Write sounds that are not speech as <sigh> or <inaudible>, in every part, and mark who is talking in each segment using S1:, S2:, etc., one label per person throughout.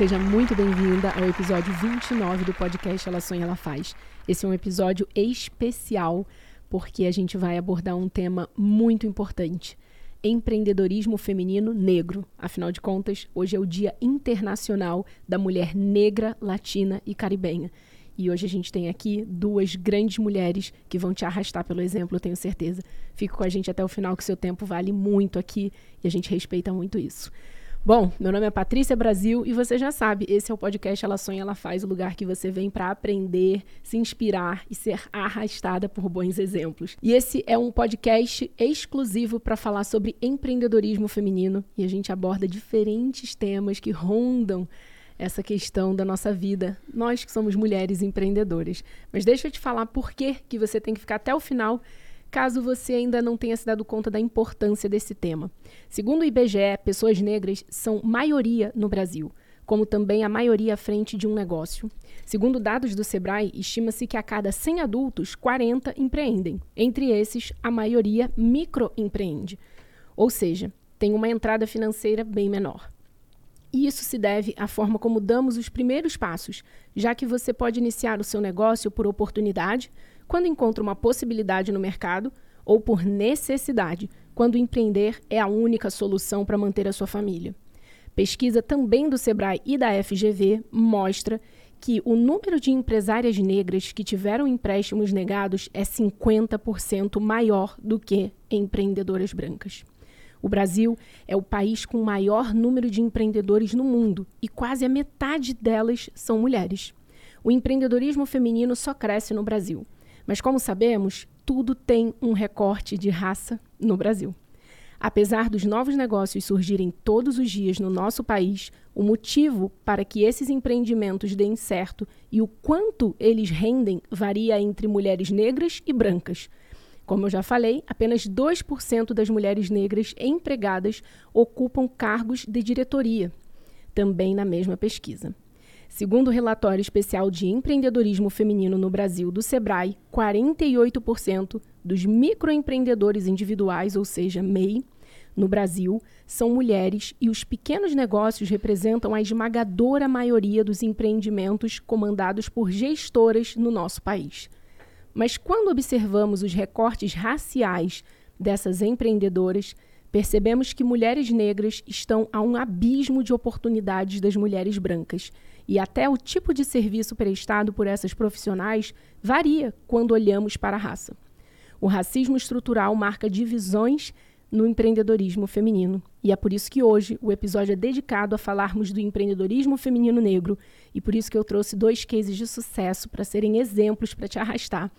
S1: Seja muito bem-vinda ao episódio 29 do podcast Ela Sonha, Ela Faz. Esse é um episódio especial porque a gente vai abordar um tema muito importante: empreendedorismo feminino negro. Afinal de contas, hoje é o Dia Internacional da Mulher Negra, Latina e Caribenha. E hoje a gente tem aqui duas grandes mulheres que vão te arrastar pelo exemplo, eu tenho certeza. Fica com a gente até o final, que seu tempo vale muito aqui e a gente respeita muito isso. Bom, meu nome é Patrícia Brasil e você já sabe, esse é o podcast Ela Sonha, Ela Faz, o lugar que você vem para aprender, se inspirar e ser arrastada por bons exemplos. E esse é um podcast exclusivo para falar sobre empreendedorismo feminino e a gente aborda diferentes temas que rondam essa questão da nossa vida, nós que somos mulheres empreendedoras. Mas deixa eu te falar por que, que você tem que ficar até o final caso você ainda não tenha se dado conta da importância desse tema. Segundo o IBGE, pessoas negras são maioria no Brasil, como também a maioria à frente de um negócio. Segundo dados do Sebrae, estima-se que a cada 100 adultos, 40 empreendem. Entre esses, a maioria microempreende. Ou seja, tem uma entrada financeira bem menor. E isso se deve à forma como damos os primeiros passos, já que você pode iniciar o seu negócio por oportunidade, quando encontra uma possibilidade no mercado, ou por necessidade, quando empreender é a única solução para manter a sua família. Pesquisa também do Sebrae e da FGV mostra que o número de empresárias negras que tiveram empréstimos negados é 50% maior do que empreendedoras brancas. O Brasil é o país com maior número de empreendedores no mundo e quase a metade delas são mulheres. O empreendedorismo feminino só cresce no Brasil. Mas, como sabemos, tudo tem um recorte de raça no Brasil. Apesar dos novos negócios surgirem todos os dias no nosso país, o motivo para que esses empreendimentos deem certo e o quanto eles rendem varia entre mulheres negras e brancas. Como eu já falei, apenas 2% das mulheres negras empregadas ocupam cargos de diretoria, também na mesma pesquisa. Segundo o relatório especial de empreendedorismo feminino no Brasil do Sebrae, 48% dos microempreendedores individuais, ou seja, MEI, no Brasil, são mulheres e os pequenos negócios representam a esmagadora maioria dos empreendimentos comandados por gestoras no nosso país. Mas quando observamos os recortes raciais dessas empreendedoras, percebemos que mulheres negras estão a um abismo de oportunidades das mulheres brancas e até o tipo de serviço prestado por essas profissionais varia quando olhamos para a raça. O racismo estrutural marca divisões no empreendedorismo feminino. E é por isso que hoje o episódio é dedicado a falarmos do empreendedorismo feminino negro e por isso que eu trouxe dois cases de sucesso para serem exemplos para te arrastar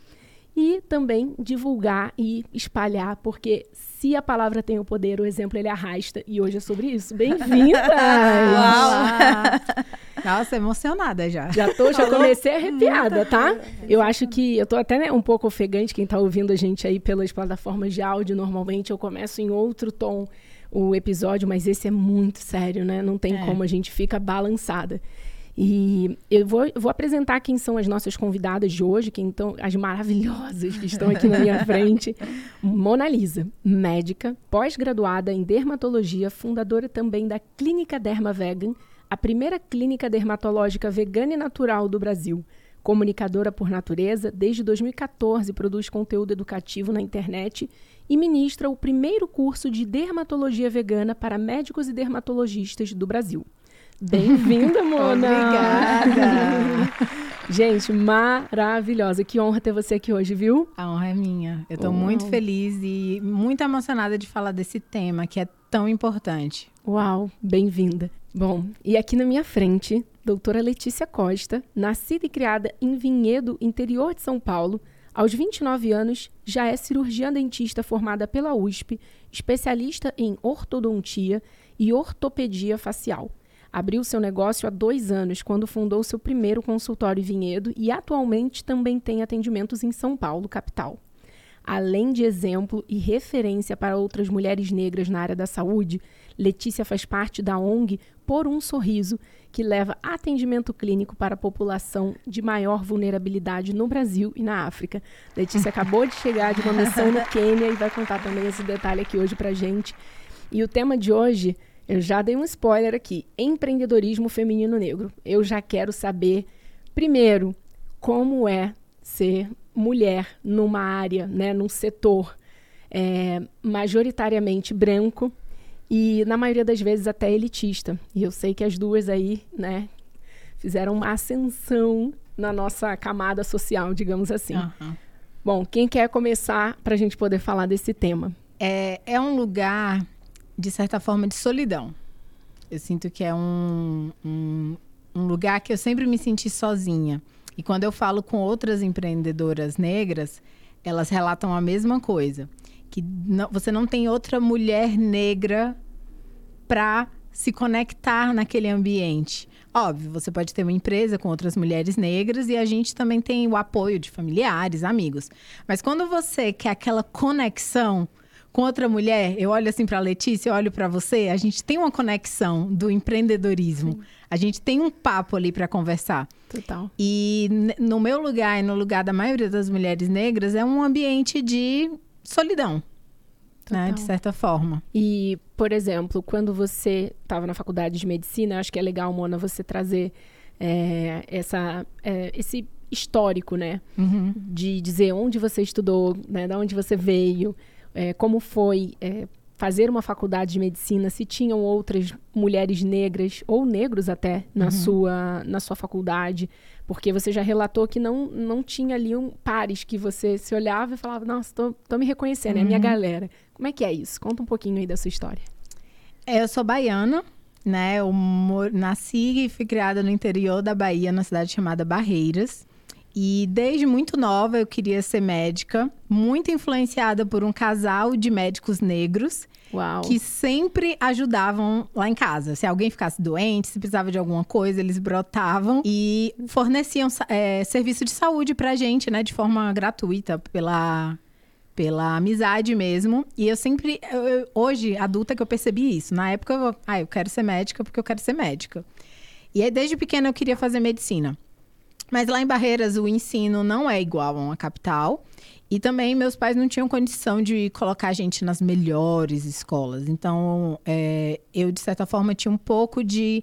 S1: e também divulgar e espalhar, porque se a palavra tem o poder, o exemplo ele arrasta. E hoje é sobre isso. Bem-vinda! <laughs>
S2: Uau! <laughs> Nossa, emocionada já.
S1: Já tô, já comecei arrepiada, tá? Eu acho que eu tô até né, um pouco ofegante quem tá ouvindo a gente aí pelas plataformas de áudio. Normalmente eu começo em outro tom o episódio, mas esse é muito sério, né? Não tem é. como, a gente fica balançada. E eu vou, vou, apresentar quem são as nossas convidadas de hoje, quem estão, as maravilhosas que estão aqui na minha <laughs> frente. Mona Lisa, médica, pós-graduada em dermatologia, fundadora também da Clínica Derma Vegan, a primeira clínica dermatológica vegana e natural do Brasil. Comunicadora por natureza, desde 2014 produz conteúdo educativo na internet e ministra o primeiro curso de dermatologia vegana para médicos e dermatologistas do Brasil. Bem-vinda, <laughs> Mona!
S2: Obrigada! <laughs>
S1: Gente, maravilhosa. Que honra ter você aqui hoje, viu?
S2: A honra é minha. Eu estou muito feliz e muito emocionada de falar desse tema que é tão importante.
S1: Uau, bem-vinda. Bom, e aqui na minha frente, doutora Letícia Costa, nascida e criada em Vinhedo, interior de São Paulo, aos 29 anos, já é cirurgiã dentista formada pela USP, especialista em ortodontia e ortopedia facial. Abriu seu negócio há dois anos, quando fundou seu primeiro consultório em Vinhedo e atualmente também tem atendimentos em São Paulo, capital. Além de exemplo e referência para outras mulheres negras na área da saúde, Letícia faz parte da ONG Por um Sorriso, que leva atendimento clínico para a população de maior vulnerabilidade no Brasil e na África. Letícia <laughs> acabou de chegar de uma missão no Quênia e vai contar também esse detalhe aqui hoje para gente. E o tema de hoje Eu já dei um spoiler aqui. Empreendedorismo feminino negro. Eu já quero saber, primeiro, como é ser mulher numa área, né, num setor é, majoritariamente branco e, na maioria das vezes, até elitista. E eu sei que as duas aí, né, fizeram uma ascensão na nossa camada social, digamos assim. Uhum. Bom, quem quer começar para a gente poder falar desse tema?
S2: É, é um lugar, de certa forma, de solidão. Eu sinto que é um, um, um lugar que eu sempre me senti sozinha. E quando eu falo com outras empreendedoras negras, elas relatam a mesma coisa. Que não, você não tem outra mulher negra para se conectar naquele ambiente. Óbvio, você pode ter uma empresa com outras mulheres negras e a gente também tem o apoio de familiares, amigos. Mas quando você quer aquela conexão com outra mulher, eu olho assim para Letícia, eu olho para você, a gente tem uma conexão do empreendedorismo. Sim. A gente tem um papo ali para conversar.
S1: Total.
S2: E no meu lugar e no lugar da maioria das mulheres negras é um ambiente de solidão né, de certa forma.
S1: E, por exemplo, quando você estava na faculdade de medicina, acho que é legal, Mona, você trazer é, essa, é, esse histórico, né? Uhum. De dizer onde você estudou, né? De onde você veio, é, como foi é, fazer uma faculdade de medicina, se tinham outras mulheres negras ou negros até na, uhum. sua, na sua faculdade, porque você já relatou que não, não tinha ali um pares que você se olhava e falava, nossa, tô, tô me reconhecendo, uhum. é a minha galera. Como é que é isso? Conta um pouquinho aí da sua história.
S2: É, eu sou baiana, né? Eu nasci e fui criada no interior da Bahia, na cidade chamada Barreiras. E desde muito nova eu queria ser médica, muito influenciada por um casal de médicos negros
S1: Uau.
S2: que sempre ajudavam lá em casa. Se alguém ficasse doente, se precisava de alguma coisa, eles brotavam e forneciam é, serviço de saúde pra gente, né, de forma gratuita pela pela amizade mesmo. E eu sempre, eu, eu, hoje, adulta, que eu percebi isso. Na época, eu, ah, eu quero ser médica porque eu quero ser médica. E aí, desde pequena, eu queria fazer medicina. Mas lá em Barreiras, o ensino não é igual a uma capital. E também meus pais não tinham condição de colocar a gente nas melhores escolas. Então, é, eu, de certa forma, tinha um pouco de,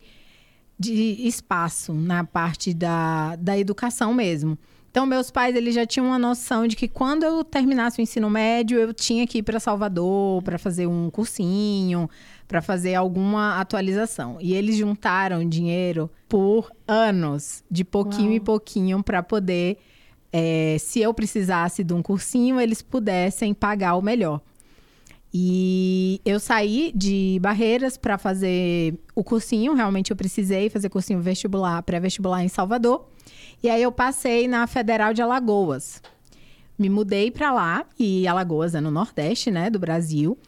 S2: de espaço na parte da, da educação mesmo. Então, meus pais eles já tinham uma noção de que quando eu terminasse o ensino médio, eu tinha que ir para Salvador para fazer um cursinho, para fazer alguma atualização. E eles juntaram dinheiro por anos, de pouquinho Uau. em pouquinho, para poder é, se eu precisasse de um cursinho, eles pudessem pagar o melhor. E eu saí de Barreiras para fazer o cursinho, realmente eu precisei fazer cursinho vestibular, pré-vestibular em Salvador. E aí eu passei na Federal de Alagoas. Me mudei para lá, e Alagoas é no Nordeste, né, do Brasil.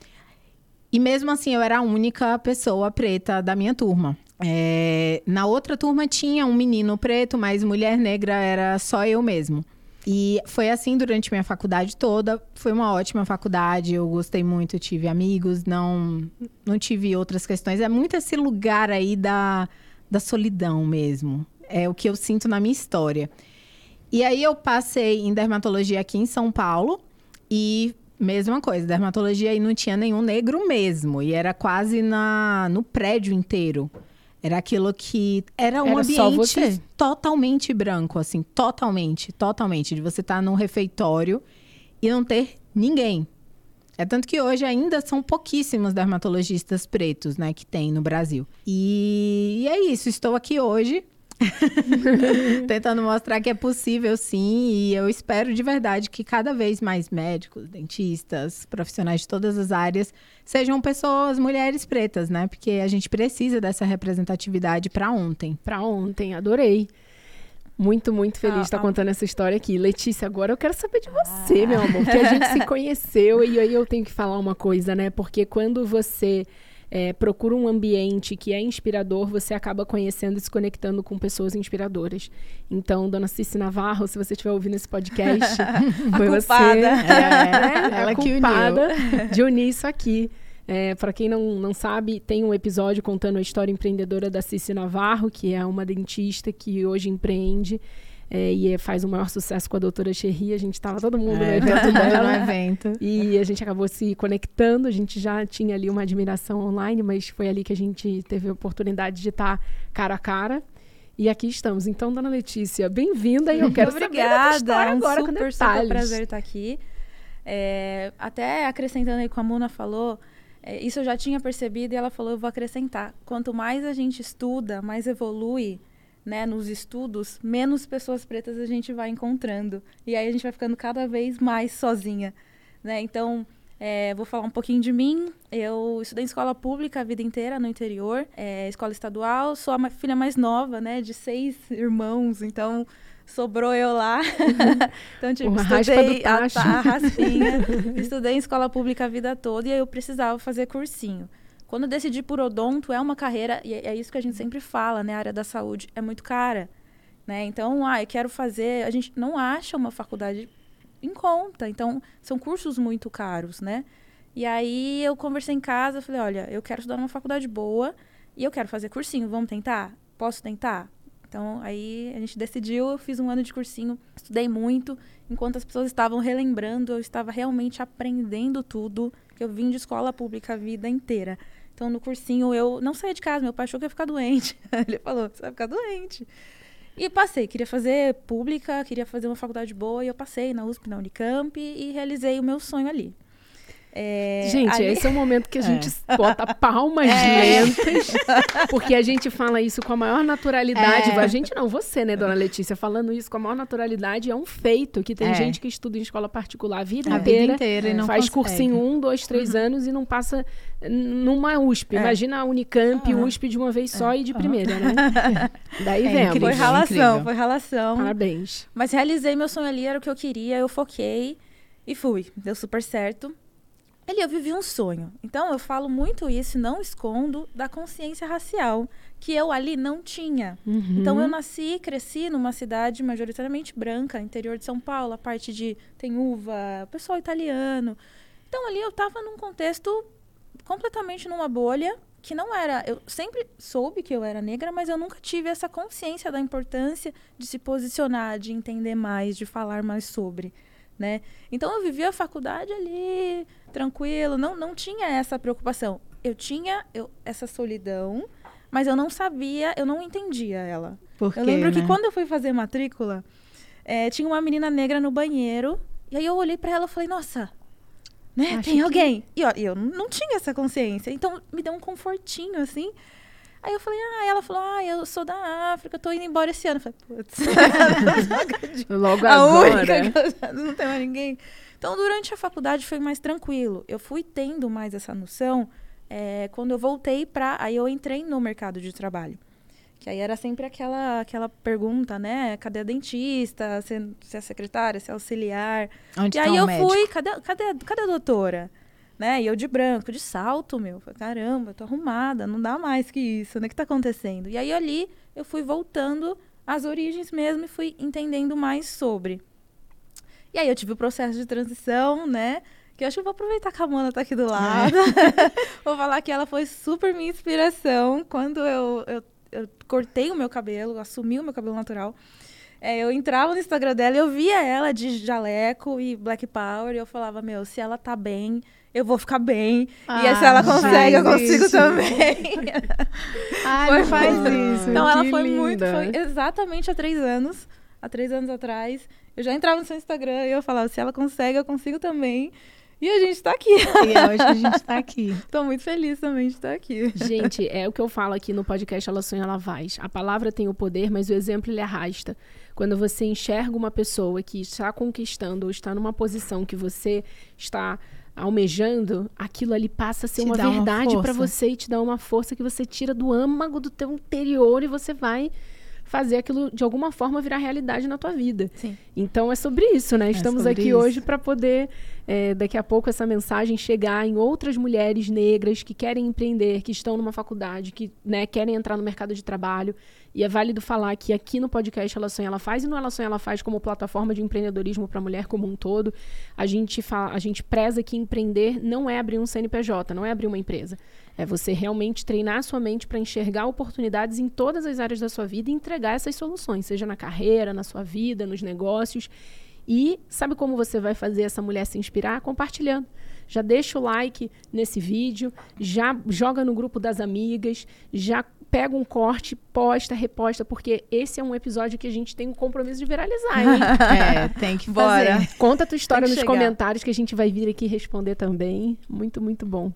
S2: E mesmo assim, eu era a única pessoa preta da minha turma. É, na outra turma tinha um menino preto, mas mulher negra era só eu mesmo. E foi assim durante minha faculdade toda. Foi uma ótima faculdade, eu gostei muito, tive amigos, não, não tive outras questões. É muito esse lugar aí da, da solidão mesmo. É o que eu sinto na minha história. E aí eu passei em dermatologia aqui em São Paulo e mesma coisa, dermatologia aí não tinha nenhum negro mesmo. E era quase na, no prédio inteiro. Era aquilo que. Era um era ambiente totalmente branco, assim, totalmente, totalmente. De você estar tá num refeitório e não ter ninguém. É tanto que hoje ainda são pouquíssimos dermatologistas pretos, né, que tem no Brasil. E, e é isso, estou aqui hoje <laughs> Tentando mostrar que é possível sim, e eu espero de verdade que cada vez mais médicos, dentistas, profissionais de todas as áreas sejam pessoas, mulheres pretas, né? Porque a gente precisa dessa representatividade para ontem.
S1: Para ontem, adorei. Muito, muito feliz ah, de estar ah, contando essa história aqui. Letícia, agora eu quero saber de você, ah. meu amor, porque a <laughs> gente se conheceu e aí eu tenho que falar uma coisa, né? Porque quando você é, procura um ambiente que é inspirador, você acaba conhecendo e se conectando com pessoas inspiradoras. Então, dona Cici Navarro, se você estiver ouvindo esse podcast, <laughs> foi você. É, é, <laughs> ela que culpada <laughs> de unir isso aqui. É, para quem não, não sabe, tem um episódio contando a história empreendedora da Cici Navarro, que é uma dentista que hoje empreende é, e faz o maior sucesso com a doutora Cherry. A gente estava todo mundo no
S2: É,
S1: evento
S2: todo <laughs> mundo
S1: dela.
S2: no evento.
S1: E a gente acabou se conectando, a gente já tinha ali uma admiração online, mas foi ali que a gente teve a oportunidade de estar cara a cara. E aqui estamos. Então, dona Letícia, bem-vinda e eu <laughs> quero saber da
S3: Obrigada, é um
S1: agora com
S3: super, super
S1: detalhes.
S3: prazer estar aqui. É, até acrescentando aí com a Mona falou, é, isso eu já tinha percebido e ela falou, eu vou acrescentar. Quanto mais a gente estuda, mais evolui, né, nos estudos, menos pessoas pretas a gente vai encontrando. E aí a gente vai ficando cada vez mais sozinha, né? Então, é, vou falar um pouquinho de mim. Eu estudei em escola pública a vida inteira no interior, é, escola estadual. Sou a filha mais nova, né, de seis irmãos. Então, sobrou eu lá. <laughs> então, tipo,
S1: Uma
S3: estudei a, a raspinha. <laughs> estudei em escola pública a vida toda e aí eu precisava fazer cursinho. Quando eu decidi por odonto, é uma carreira, e é é isso que a gente sempre fala, né? A área da saúde é muito cara. Né? Então, ah, eu quero fazer. A gente não acha uma faculdade em conta. Então, são cursos muito caros, né? E aí eu conversei em casa, falei, olha, eu quero estudar numa faculdade boa e eu quero fazer cursinho, vamos tentar? Posso tentar? Então, aí a gente decidiu, eu fiz um ano de cursinho, estudei muito, enquanto as pessoas estavam relembrando, eu estava realmente aprendendo tudo, que eu vim de escola pública a vida inteira. Então, no cursinho, eu não saía de casa, meu pai achou que ia ficar doente. <laughs> Ele falou, você vai ficar doente. E passei, queria fazer pública, queria fazer uma faculdade boa, e eu passei na USP, na Unicamp, e realizei o meu sonho ali. É,
S1: Gente,
S3: ali-
S1: esse é o momento que a <laughs>
S2: É.
S1: gente bota palmas
S3: É.
S1: lentas, porque a gente fala isso com a maior naturalidade.
S2: É.
S1: A gente não, você, né, dona Letícia, falando isso com a maior naturalidade é um feito, que tem
S2: É.
S1: gente que estuda em escola particular a vida
S2: A
S1: inteira,
S2: vida inteira e não
S1: faz
S2: consegue.
S1: cursinho um, dois, três anos e não passa numa USP.
S3: É.
S1: Imagina a Unicamp,
S3: Aham.
S1: USP de uma vez só e de primeira, né? <laughs> Daí
S2: É
S1: vemos.
S2: incrível.
S3: Foi ralação,
S2: incrível.
S3: foi ralação.
S1: Parabéns.
S3: Mas realizei meu sonho ali, era o que eu queria, eu foquei e fui. Deu super certo. Ali eu vivi um sonho. Então eu falo muito isso, e não escondo, da consciência racial, que eu ali não tinha.
S1: Uhum.
S3: Então eu nasci e cresci numa cidade majoritariamente branca, interior de São Paulo, a parte de tem uva, pessoal italiano. Então ali eu tava num contexto completamente numa bolha que não era, eu sempre soube que eu era negra, mas eu nunca tive essa consciência da importância de se posicionar, de entender mais, de falar mais sobre, né? Então eu vivia a faculdade ali tranquilo, não não tinha essa preocupação. Eu tinha eu, essa solidão, mas eu não sabia, eu não entendia ela.
S2: Por
S3: Eu
S2: quê,
S3: lembro que
S2: né?
S3: quando eu fui fazer matrícula, eh, tinha uma menina negra no banheiro. E aí eu olhei pra ela e falei, nossa, né?
S1: Acho
S3: tem
S1: que-
S3: alguém. E ó, e eu não tinha essa consciência. Então me deu um confortinho, assim. Aí eu falei, ah, ela falou, ah, eu sou da África, tô indo embora esse ano. Eu falei, putz. <laughs>
S1: Logo
S3: a
S1: agora.
S3: única que eu já não tenho mais ninguém. Então, durante a faculdade foi mais tranquilo. Eu fui tendo mais essa noção eh, quando eu voltei para. Aí eu entrei no mercado de trabalho. Que aí era sempre aquela, aquela pergunta, né? Cadê a dentista? Se, se é secretária, se é auxiliar.
S2: Onde
S3: e
S2: tá
S3: aí
S2: o
S3: eu
S2: médico?
S3: fui, cadê, cadê, cadê a doutora? Né? E eu de branco, de salto, meu. Falei, caramba, eu tô arrumada, não dá mais que isso, né? O que tá acontecendo? E aí ali eu fui voltando às origens mesmo e fui entendendo mais sobre. E aí eu tive o processo de transição, né? Que eu acho que eu vou aproveitar que a Mona tá aqui do lado. <laughs> vou falar que ela foi super minha inspiração quando eu, eu, eu cortei o meu cabelo, assumi o meu cabelo natural. É, eu entrava no Instagram dela e eu via ela de jaleco e black power e eu falava, meu, se ela tá bem, eu vou ficar bem. e aí, se
S2: Ah,
S3: ela consegue, eu
S2: faz
S3: consigo também.
S2: Ai, <laughs>
S3: Foi
S2: não faz
S3: muito.
S2: isso.
S3: Então ela foi muito,
S1: linda.
S3: foi exatamente há três anos. Há três anos atrás. Eu já entrava no seu Instagram e eu falava, se ela consegue, eu consigo também. E a gente tá aqui.
S2: E é hoje que a gente tá aqui. <laughs>
S3: Tô muito feliz também de estar aqui.
S1: Gente, é o que eu falo aqui no podcast Ela Sonha, Ela Faz. A palavra tem o poder, mas o exemplo ele arrasta. Quando você enxerga uma pessoa que está conquistando ou está numa posição que você está almejando, aquilo ali passa a ser
S2: Te
S1: uma verdade para você e te dá uma força que você tira do âmago do teu interior e você vai fazer aquilo de alguma forma virar realidade na tua vida.
S3: Sim.
S1: Então é sobre isso, né? Estamos
S2: sobre
S1: aqui
S2: isso.
S1: hoje para poder é, daqui a pouco essa mensagem chegar em outras mulheres negras que querem empreender, que estão numa faculdade, que né, querem entrar no mercado de trabalho. E é válido falar que aqui no podcast Ela Sonha, Ela Faz, e no Ela Sonha, Ela Faz como plataforma de empreendedorismo para a mulher como um todo, a gente, fala, a gente preza que empreender não é abrir um CNPJ, não é abrir uma empresa. É você realmente treinar a sua mente para enxergar oportunidades em todas as áreas da sua vida e entregar essas soluções, seja na carreira, na sua vida, nos negócios. E sabe como você vai fazer essa mulher se inspirar? Compartilhando. Já deixa o like nesse vídeo, já joga no grupo das amigas, já pega um corte, posta, reposta, porque esse é um episódio que a gente tem um compromisso de viralizar, hein? <laughs>
S2: é, tem que Bora. fazer.
S1: Conta a tua história nos chegar. comentários que a gente vai vir aqui responder também. Muito, muito bom.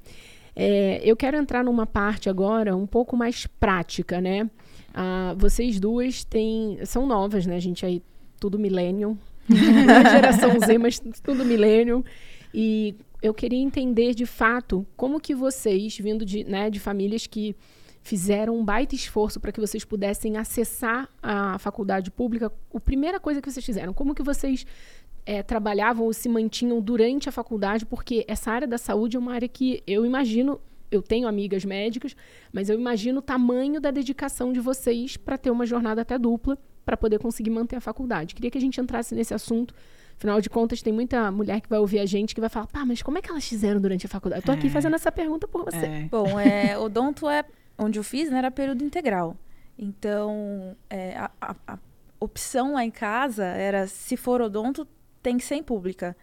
S1: É, eu quero entrar numa parte agora um pouco mais prática, né? Ah, vocês duas têm, são novas, né? A gente aí, tudo millennium, geração Z, mas tudo milênio. E eu queria entender de fato como que vocês, vindo de, né, de famílias que fizeram um baita esforço para que vocês pudessem acessar a faculdade pública, a primeira coisa que vocês fizeram, como que vocês é, trabalhavam ou se mantinham durante a faculdade, porque essa área da saúde é uma área que eu imagino, eu tenho amigas médicas, mas eu imagino o tamanho da dedicação de vocês para ter uma jornada até dupla para poder conseguir manter a faculdade. Queria que a gente entrasse nesse assunto. Afinal de contas, tem muita mulher que vai ouvir a gente que vai falar, pá, mas como é que elas fizeram durante a faculdade? Eu tô aqui é. fazendo essa pergunta por você.
S3: É. Bom, é, <laughs> o Donto é onde eu fiz, né, era período integral. Então, é, a, a, a, opção lá em casa era, se for odonto, tem que ser em pública.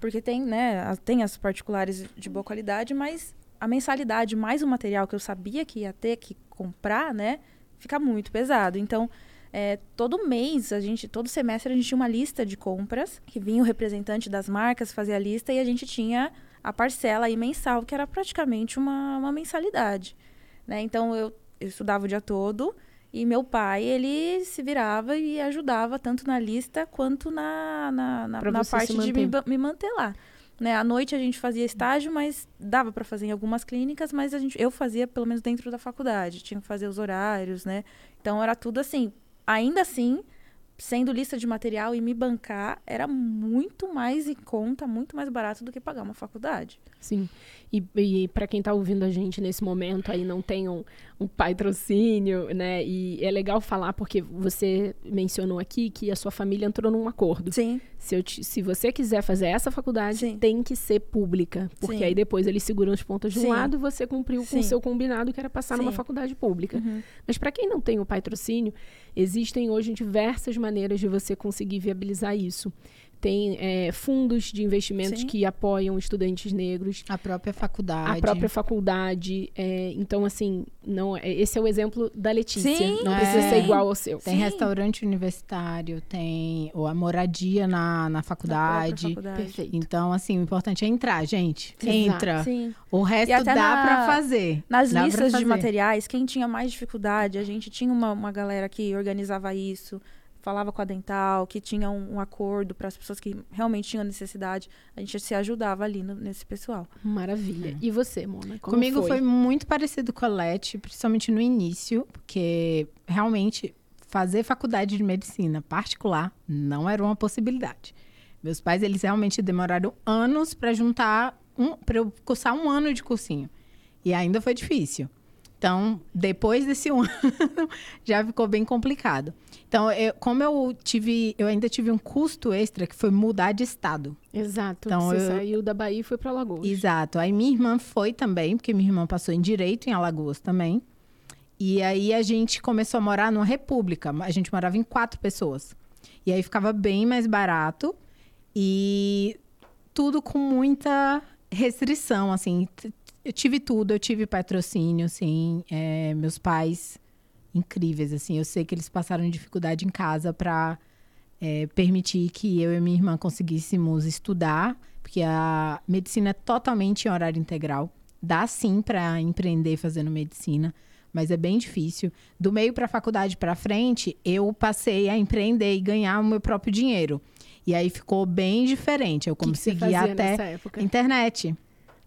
S3: Porque tem, né, tem as particulares de boa qualidade, mas a mensalidade mais o material que eu sabia que ia ter que comprar, né, fica muito pesado. Então, é, todo mês, a gente, todo semestre, a gente tinha uma lista de compras, que vinha o representante das marcas fazer a lista e a gente tinha a parcela aí mensal, que era praticamente uma, uma mensalidade. Né? Então eu, eu estudava o dia todo e meu pai, ele se virava e ajudava tanto na lista quanto na, na, na, na parte de me, me manter lá. Né? À noite a gente fazia estágio, mas dava para fazer em algumas clínicas, mas a gente, eu fazia pelo menos dentro da faculdade, tinha que fazer os horários, né? Então era tudo assim, ainda assim, sendo lista de material e me bancar, era muito mais em conta, muito mais barato do que pagar uma faculdade.
S1: Sim. E, e para quem está ouvindo a gente nesse momento aí não tem um, um patrocínio, né? E é legal falar porque você mencionou aqui que a sua família entrou num acordo.
S3: Sim.
S1: Se, te, se você quiser fazer essa faculdade, Sim. tem que ser pública. Porque Sim. aí depois eles seguram os pontos de um Sim. lado e você cumpriu com o seu combinado, que era passar numa faculdade pública. Uhum. Mas para quem não tem o patrocínio, existem hoje diversas maneiras de você conseguir viabilizar isso tem é, fundos de investimentos Sim. que apoiam estudantes negros.
S2: A própria faculdade.
S1: A própria faculdade. É, então, assim, não, é, esse é o exemplo da Letícia. Sim. Não precisa ser igual ao seu.
S2: Tem Sim. restaurante universitário, tem ou a moradia na, na faculdade. faculdade. Perfeito. Então, assim, o importante é entrar, gente. Entra. Sim. O resto dá na, pra fazer.
S3: Nas
S2: dá
S3: listas de materiais, quem tinha mais dificuldade, a gente tinha uma, uma galera que organizava isso falava com a dental, que tinha um, um acordo para as pessoas que realmente tinham necessidade. A gente se ajudava ali no, nesse pessoal.
S1: Maravilha. É. E você, Mona?
S2: Comigo
S1: foi?
S2: foi? muito parecido com a Leti, principalmente no início, porque realmente fazer faculdade de medicina particular não era uma possibilidade. Meus pais, eles realmente demoraram anos para juntar um, para eu cursar um ano de cursinho. E ainda foi difícil. Então, depois desse <laughs> um ano, já ficou bem complicado. Então, eu, como eu tive, eu ainda tive um custo extra que foi mudar de estado.
S1: Exato. Então, Você eu, saiu da Bahia e foi para Alagoas.
S2: Exato. Aí minha irmã foi também, porque minha irmã passou em direito em Alagoas também. E aí a gente começou a morar numa república. A gente morava em quatro pessoas. E aí ficava bem mais barato e tudo com muita restrição, assim. Eu tive tudo, eu tive patrocínio, assim. É, meus pais incríveis, assim. Eu sei que eles passaram dificuldade em casa para é, permitir que eu e minha irmã conseguíssemos estudar, porque a medicina é totalmente em horário integral. Dá sim para empreender fazendo medicina, mas é bem difícil. Do meio para a faculdade para frente, eu passei a empreender e ganhar o meu próprio dinheiro. E aí ficou bem diferente. Eu consegui até internet.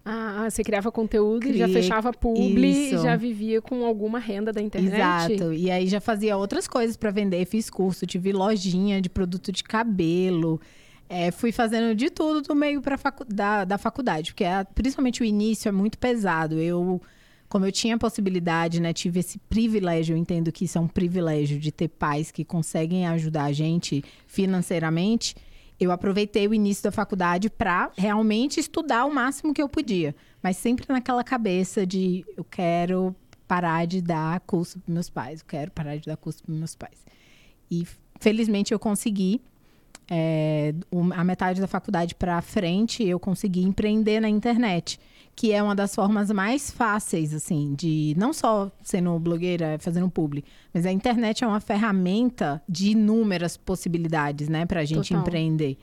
S1: Ah, você criava conteúdo e já fechava publi isso. e já vivia com alguma renda da internet.
S2: Exato. E aí já fazia outras coisas para vender. Fiz curso, tive lojinha de produto de cabelo. É, fui fazendo de tudo do meio pra facu da, da faculdade, porque é, principalmente o início é muito pesado. Eu, como eu tinha a possibilidade, né, tive esse privilégio, eu entendo que isso é um privilégio de ter pais que conseguem ajudar a gente financeiramente. Eu aproveitei o início da faculdade para realmente estudar o máximo que eu podia, mas sempre naquela cabeça de eu quero parar de dar curso para meus pais, eu quero parar de dar curso para meus pais. E felizmente eu consegui é, a metade da faculdade para frente, eu consegui empreender na internet, que é uma das formas mais fáceis, assim, de não só sendo blogueira, fazendo publi, mas a internet é uma ferramenta de inúmeras possibilidades, né, para a gente
S1: Total.
S2: empreender.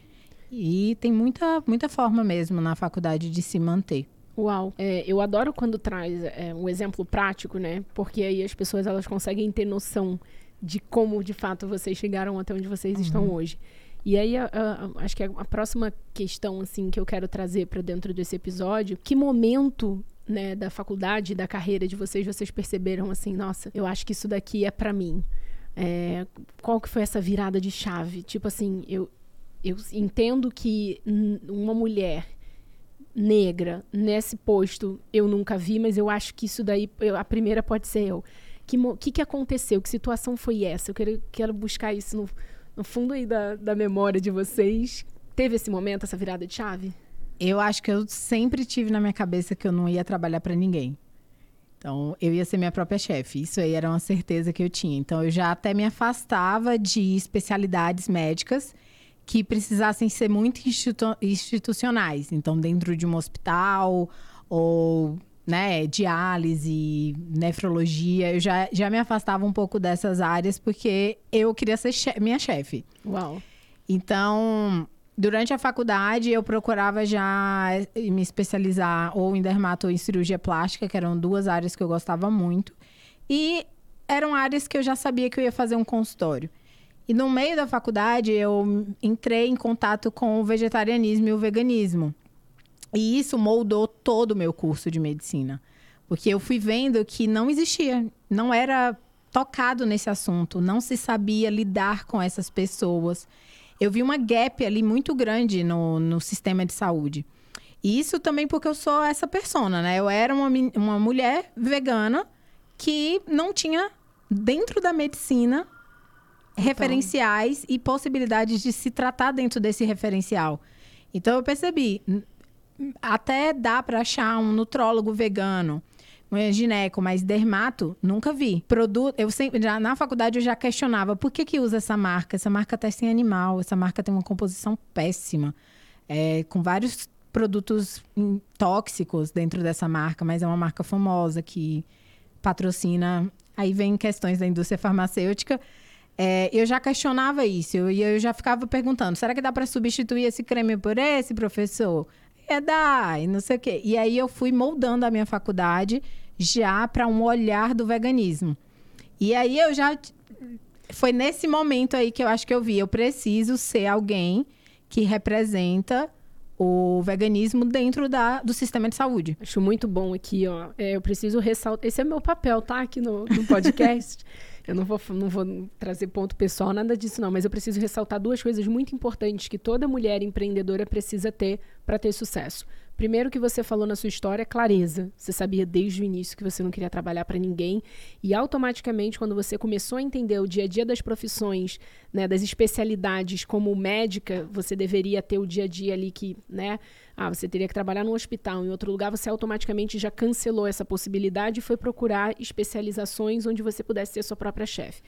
S2: E tem muita, muita forma mesmo na faculdade de se manter.
S1: Uau, é, eu adoro quando traz é, um exemplo prático, né? Porque aí as pessoas elas conseguem ter noção de como de fato vocês chegaram até onde vocês estão hoje. E aí, a- a- acho que a, próxima questão assim que eu quero trazer para dentro desse episódio, que momento né, da faculdade, da carreira de vocês, vocês perceberam assim, nossa, eu acho que isso daqui é para mim. É, qual que foi essa virada de chave? Tipo assim, eu, eu entendo que uma mulher negra nesse posto eu nunca vi, mas eu acho que isso daí, eu- a primeira pode ser eu. Que, que, que aconteceu? Que situação foi essa? Eu quero, quero buscar isso no, no fundo aí da, da memória de vocês. Teve esse momento, essa virada de chave?
S2: Eu acho que eu sempre tive na minha cabeça que eu não ia trabalhar para ninguém. Então, eu ia ser minha própria chefe. Isso aí era uma certeza que eu tinha. Então, eu já até me afastava de especialidades médicas que precisassem ser muito institu- institucionais. Então, dentro de um hospital ou né, diálise, nefrologia, eu já, já me afastava um pouco dessas áreas porque eu queria ser minha chefe.
S1: Uau.
S2: Então, durante a faculdade, eu procurava já me especializar ou em dermato ou em cirurgia plástica, que eram duas áreas que eu gostava muito. E eram áreas que eu já sabia que eu ia fazer um consultório. E no meio da faculdade, eu entrei em contato com o vegetarianismo e o veganismo. E isso moldou todo o meu curso de medicina. Porque eu fui vendo que não existia, não era tocado nesse assunto, não se sabia lidar com essas pessoas. Eu vi uma gap ali muito grande no, no sistema de saúde. E isso também porque eu sou essa persona, né? Eu era uma, uma mulher vegana que não tinha, dentro da medicina, referenciais e possibilidades de se tratar dentro desse referencial. Então eu percebi, até dá para achar um nutrólogo vegano, um gineco, mas dermato, nunca vi. Produto, eu sempre, já na faculdade eu já questionava por que que usa essa marca? Essa marca testa em animal, essa marca tem uma composição péssima, é, com vários produtos tóxicos dentro dessa marca, mas é uma marca famosa que patrocina. Aí vem questões da indústria farmacêutica. É, eu já questionava isso e eu, eu já ficava perguntando: será que dá para substituir esse creme por esse, professor? É dar, e não sei o quê. E aí eu fui moldando a minha faculdade já para um olhar do veganismo. E aí eu já. Foi nesse momento aí que eu acho que eu vi: eu preciso ser alguém que representa o veganismo dentro da, do sistema de saúde.
S1: Acho muito bom aqui, ó. É, eu preciso ressaltar. Esse é meu papel, tá? Aqui no, no podcast. <laughs> eu não vou, não vou trazer ponto pessoal, nada disso, não. Mas eu preciso ressaltar duas coisas muito importantes que toda mulher empreendedora precisa ter para ter sucesso. Primeiro que você falou na sua história, clareza. Você sabia desde o início que você não queria trabalhar para ninguém e automaticamente quando você começou a entender o dia a dia das profissões, né, das especialidades como médica, você deveria ter o dia a dia ali que, né, ah, você teria que trabalhar num hospital, em outro lugar, você automaticamente já cancelou essa possibilidade e foi procurar especializações onde você pudesse ser sua própria chefe.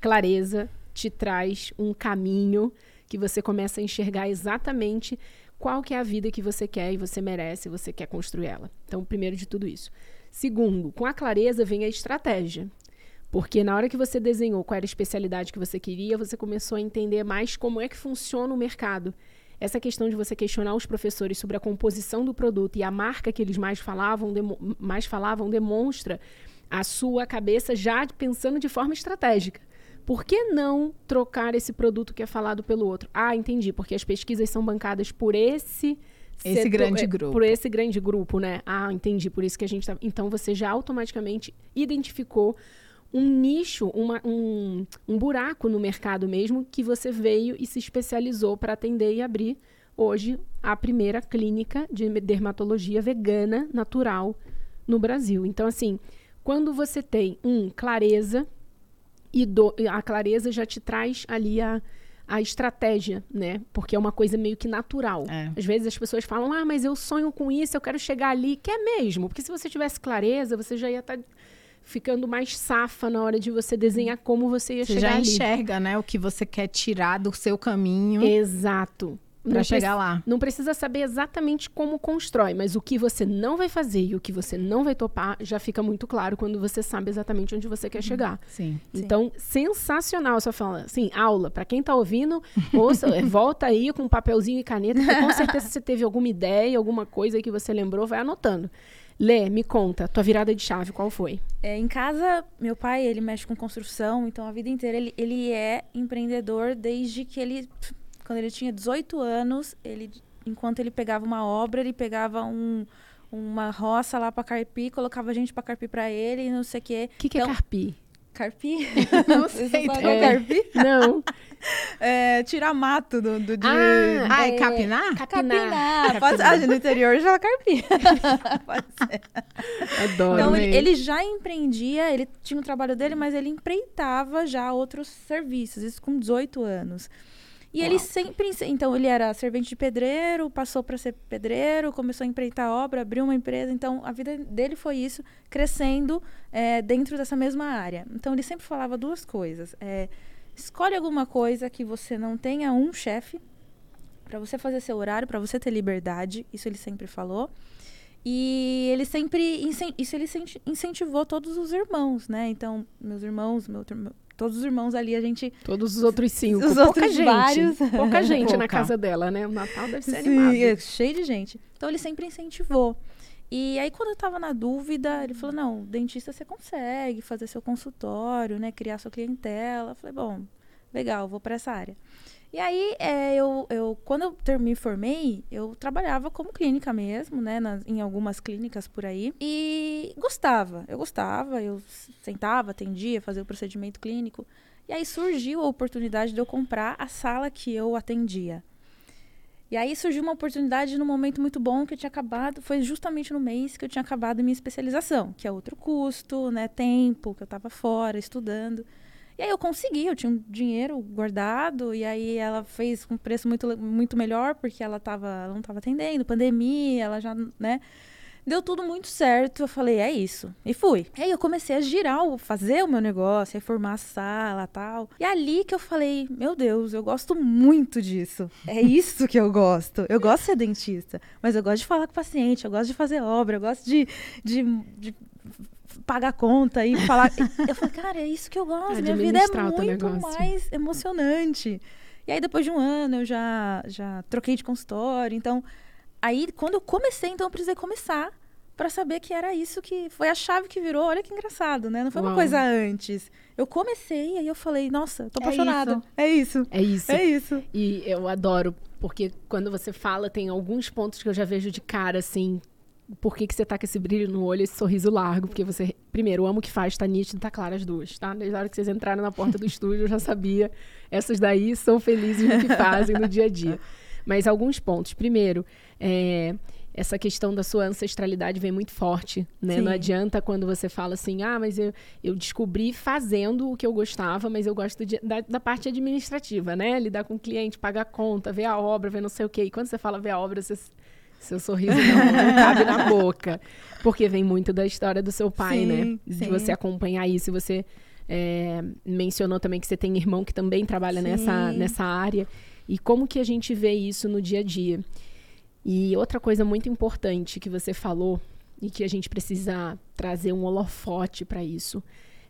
S1: Clareza te traz um caminho que você começa a enxergar exatamente qual que é a vida que você quer e você merece, você quer construir ela. Então, primeiro de tudo isso. Segundo, com a clareza vem a estratégia. Porque na hora que você desenhou qual era a especialidade que você queria, você começou a entender mais como é que funciona o mercado. Essa questão de você questionar os professores sobre a composição do produto e a marca que eles mais falavam, mais falavam demonstra a sua cabeça já pensando de forma estratégica. Por que não trocar esse produto que é falado pelo outro? Ah, entendi, porque as pesquisas são bancadas por esse
S2: Esse
S1: setor-
S2: grande
S1: é,
S2: grupo.
S1: Por esse grande grupo, né? Ah, entendi, por isso que a gente tá... Então você já automaticamente identificou um nicho, uma, um, um buraco no mercado mesmo que você veio e se especializou para atender e abrir hoje a primeira clínica de dermatologia vegana natural no Brasil. Então, assim, quando você tem, um, clareza, e do, a clareza já te traz ali a, a estratégia, né? Porque é uma coisa meio que natural. É. Às vezes as pessoas falam, ah, mas eu sonho com isso, eu quero chegar ali. Que é mesmo, porque se você tivesse clareza, você já ia estar tá ficando mais safa na hora de você desenhar como você ia
S2: você
S1: chegar ali.
S2: Você já enxerga, né, o que você quer tirar do seu caminho.
S1: Exato
S2: para chegar lá.
S1: Não precisa saber exatamente como constrói, mas o que você não vai fazer e o que você não vai topar já fica muito claro quando você sabe exatamente onde você quer uhum. chegar.
S2: Sim.
S1: Então, sim. sensacional só fala, assim, aula, para quem tá ouvindo, ouça, <laughs> volta aí com um papelzinho e caneta, que com certeza você teve alguma ideia, alguma coisa que você lembrou, vai anotando. Lê, me conta, tua virada de chave, qual foi?
S3: É, em casa, meu pai, ele mexe com construção, então a vida inteira ele, ele é empreendedor desde que ele quando ele tinha 18 anos, ele, enquanto ele pegava uma obra, ele pegava um, uma roça lá para carpir, colocava gente para carpir para ele e não sei o quê.
S1: O que, que é então, é carpir?
S3: Carpir? <laughs>
S2: Não sei.
S3: É, carpir? <laughs>
S1: Não. <laughs>
S3: É, tirar mato do, do de...
S2: Ah, ah é, capinar?
S3: Capinar. capinar. Pode. Ah, no interior já carpir. Pode ser.
S1: Adoro.
S3: Então, ele, ele, já empreendia, ele tinha o trabalho dele, mas ele empreitava já outros serviços, isso com 18 anos. E Uau. ele sempre. Então, ele era servente de pedreiro, passou para ser pedreiro, começou a empreitar obra, abriu uma empresa. Então, a vida dele foi isso, crescendo é, dentro dessa mesma área. Então, ele sempre falava duas coisas. É, escolhe alguma coisa que você não tenha um chefe, para você fazer seu horário, para você ter liberdade. Isso ele sempre falou. E ele sempre isso ele incentivou todos os irmãos, né? Então, meus irmãos, meu, todos os irmãos ali, a gente.
S1: Todos os outros cinco.
S3: Os
S1: pouca
S3: outros
S1: gente.
S3: vários.
S1: Pouca <laughs> gente Pouca. na casa dela, né? O Natal deve ser
S3: Sim,
S1: animado.
S3: É cheio de gente. Então ele sempre incentivou. E aí, quando eu tava na dúvida, ele falou: não, dentista você consegue fazer seu consultório, né? Criar sua clientela. Eu falei, bom, legal, vou para essa área. E aí, é, eu, eu, quando eu me formei, eu trabalhava como clínica mesmo, né? Nas, em algumas clínicas por aí. E gostava, eu gostava, eu sentava, atendia, fazia o procedimento clínico. E aí surgiu a oportunidade de eu comprar a sala que eu atendia. E aí surgiu uma oportunidade num momento muito bom que eu tinha acabado, foi justamente no mês que eu tinha acabado minha especialização, que é outro custo, né, tempo, que eu estava fora estudando. Aí eu consegui, eu tinha um dinheiro guardado, e aí ela fez com preço muito, muito melhor, porque ela, tava, ela não estava atendendo, pandemia, ela já, né? Deu tudo muito certo. Eu falei, é isso. E fui. E aí eu comecei a girar, fazer o meu negócio, reformar a sala tal. E ali que eu falei, meu Deus, eu gosto muito disso. É isso que eu gosto. Eu gosto de ser dentista, mas eu gosto de falar com o paciente, eu gosto de fazer obra, eu gosto de, de, de pagar a conta e falar. <laughs> eu falei, cara, é isso que eu gosto. Minha vida é muito mais emocionante. E aí, depois de um ano, eu já, já troquei de consultório. Então, aí, quando eu comecei, então, eu precisei começar para saber que era isso que foi a chave que virou. Olha que engraçado, né? Não foi Uau. uma coisa antes. Eu comecei, aí eu falei, nossa, tô apaixonada.
S2: É isso.
S1: É isso.
S3: É isso.
S1: E eu adoro, porque quando você fala, tem alguns pontos que eu já vejo de cara, assim, por que, que você tá com esse brilho no olho, esse sorriso largo, porque você, primeiro, ama o que faz, tá nítido, tá claro as duas, tá? Desde a hora que vocês entraram na porta do estúdio, eu já sabia. Essas daí são felizes no que fazem no dia a dia. Mas alguns pontos. Primeiro, é, essa questão da sua ancestralidade vem muito forte, né? Sim. Não adianta quando você fala assim, ah, mas eu, eu descobri fazendo o que eu gostava, mas eu gosto de, da, da, parte administrativa, né? Lidar com o cliente, pagar conta, ver a obra, ver não sei o quê. E quando você fala ver a obra, você seu sorriso não, não <laughs> cabe na boca. Porque vem muito da história do seu pai, sim, né? De sim. você acompanhar isso. Você é, mencionou também que você tem irmão que também trabalha nessa, nessa área. E como que a gente vê isso no dia a dia? E outra coisa muito importante que você falou e que a gente precisa trazer um holofote para isso.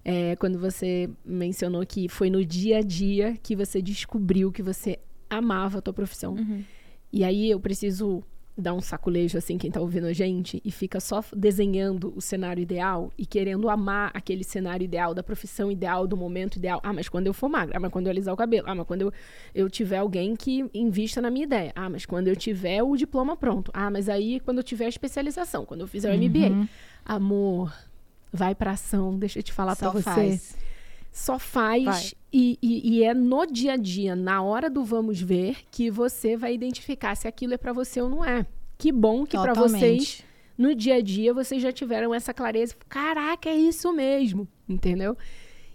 S1: É quando você mencionou que foi no dia a dia que você descobriu que você amava a tua profissão. Uhum. E aí eu preciso dá um saculejo assim quem tá ouvindo a gente e fica só desenhando o cenário ideal e querendo amar aquele cenário ideal da profissão ideal, do momento ideal. Ah, mas quando eu for magra, ah, mas quando eu alisar o cabelo, ah, mas quando eu, eu tiver alguém que invista na minha ideia. Ah, mas quando eu tiver o diploma pronto. Ah, mas aí quando eu tiver a especialização, quando eu fizer o MBA. Uhum. Amor, vai pra ação. Deixa eu te falar
S2: Só
S1: pra você.
S2: faz.
S1: Só faz e, e- e é no dia a dia, na hora do vamos ver, que você vai identificar se aquilo é pra você ou não é. Que bom que pra vocês no dia a dia vocês já tiveram essa clareza. Caraca, é isso mesmo, entendeu?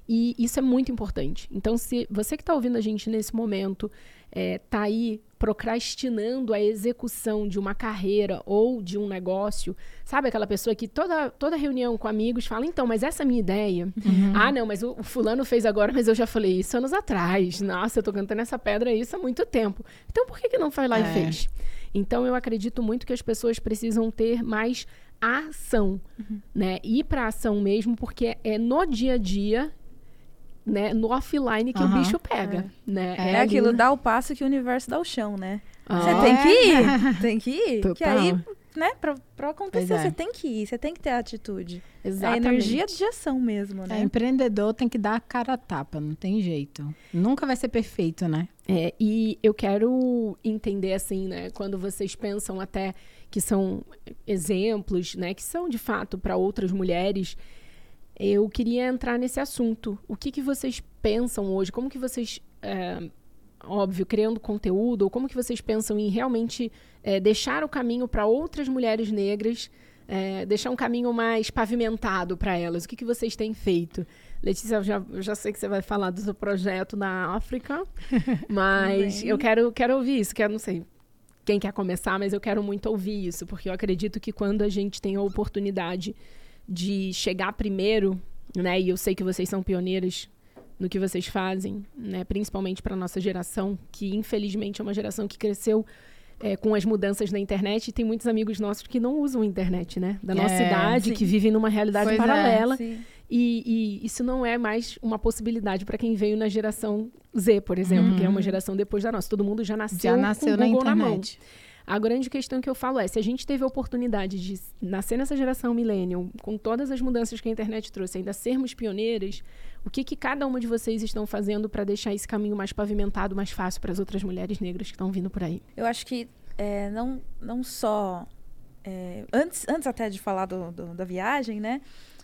S1: E isso é muito importante. Então, se você que está ouvindo a gente nesse momento é, tá aí procrastinando a execução de uma carreira ou de um negócio, sabe aquela pessoa que toda, toda reunião com amigos fala, então, mas essa é a minha ideia. Ah, não, mas o, o fulano fez agora, mas eu já falei isso anos atrás. Nossa, eu tô cantando essa pedra isso há muito tempo. Então, por que, que não foi lá
S2: É.
S1: e fez? Então, eu acredito muito que as pessoas precisam ter mais ação, né? Ir para ação mesmo, porque é no dia a dia, né? No offline que o
S2: Aham.
S1: bicho pega, né?
S2: É
S3: É, aquilo,
S1: no-
S3: dá o passo que o universo dá o chão, né?
S1: Ah,
S3: Você tem que ir, <laughs> tem que ir. Que
S1: Total.
S3: aí, né, pra, pra acontecer,
S2: é.
S3: você tem que ir, você tem que ter atitude. É a
S1: Exatamente.
S3: energia de ação mesmo,
S2: É,
S3: né?
S2: empreendedor tem que dar a cara a tapa, não tem jeito. Nunca vai ser perfeito, né?
S1: É, e eu quero entender assim, né, quando vocês pensam até que são exemplos, né, que são de fato para outras mulheres, eu queria entrar nesse assunto. O que, que vocês pensam hoje? Como que vocês, é, óbvio, criando conteúdo, ou como que vocês pensam em realmente é, deixar o caminho para outras mulheres negras, é, deixar um caminho mais pavimentado para elas? O que, que vocês têm feito? Letícia, eu já, eu já sei que você vai falar do seu projeto na África, <laughs> mas eu quero, quero ouvir isso, quero, não sei quem quer começar, mas eu quero muito ouvir isso, porque eu acredito que quando a gente tem a oportunidade de chegar primeiro, né, e eu sei que vocês são pioneiras no que vocês fazem, né, principalmente para nossa geração, que infelizmente é uma geração que cresceu é, com as mudanças na internet e tem muitos amigos nossos que não usam a internet, né, da nossa
S2: É,
S1: idade,
S3: sim.
S1: que vivem numa realidade
S2: Pois é.
S1: paralela.
S3: Sim.
S1: E, e isso não é mais uma possibilidade para quem veio na geração Z, por exemplo, que é uma geração depois da nossa. Todo mundo já nasceu,
S2: Já nasceu
S1: com
S2: na
S1: o Google mão.
S2: internet.
S1: A grande questão que eu falo é, se a gente teve a oportunidade de nascer nessa geração millennial, com todas as mudanças que a internet trouxe, ainda sermos pioneiras, o que, que cada uma de vocês estão fazendo para deixar esse caminho mais pavimentado, mais fácil para as outras mulheres negras que estão vindo por aí?
S3: Eu acho que é, não, não só. é, antes, antes até de falar do, do- da viagem, né?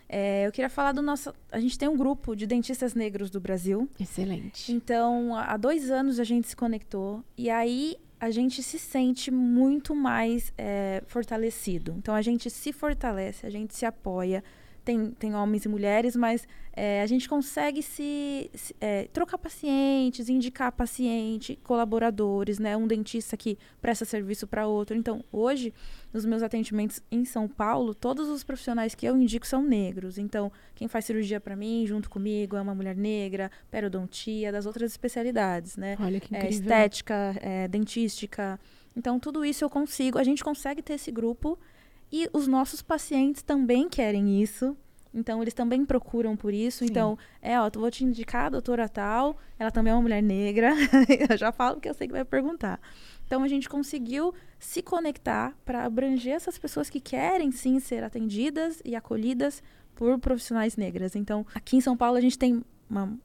S3: é, eu queria falar do nosso. A gente tem um grupo de dentistas negros do Brasil.
S1: Excelente.
S3: Então, há dois anos a gente se conectou e aí a gente se sente muito mais é, fortalecido. Então, a gente se fortalece, a gente se apoia. Tem, tem homens e mulheres, mas é, a gente consegue se, se- é, trocar pacientes, indicar paciente, colaboradores, né? Um dentista que presta serviço para outro. Então, hoje, nos meus atendimentos em São Paulo, todos os profissionais que eu indico são negros. Então, quem faz cirurgia para mim, junto comigo, é uma mulher negra, periodontia, das outras especialidades, né?
S1: Olha que
S3: É,
S1: incrível.
S3: estética, é, dentística. Então, tudo isso eu consigo. A gente consegue ter esse grupo e os nossos pacientes também querem isso. Então, eles também procuram por isso. Então, é, ó, eu vou te indicar a doutora tal. Ela também é uma mulher negra. <laughs> eu já falo porque eu sei que vai perguntar. Então, a gente conseguiu se conectar para abranger essas pessoas que querem sim ser atendidas e acolhidas por profissionais negras. Então, aqui em São Paulo, a gente tem uma,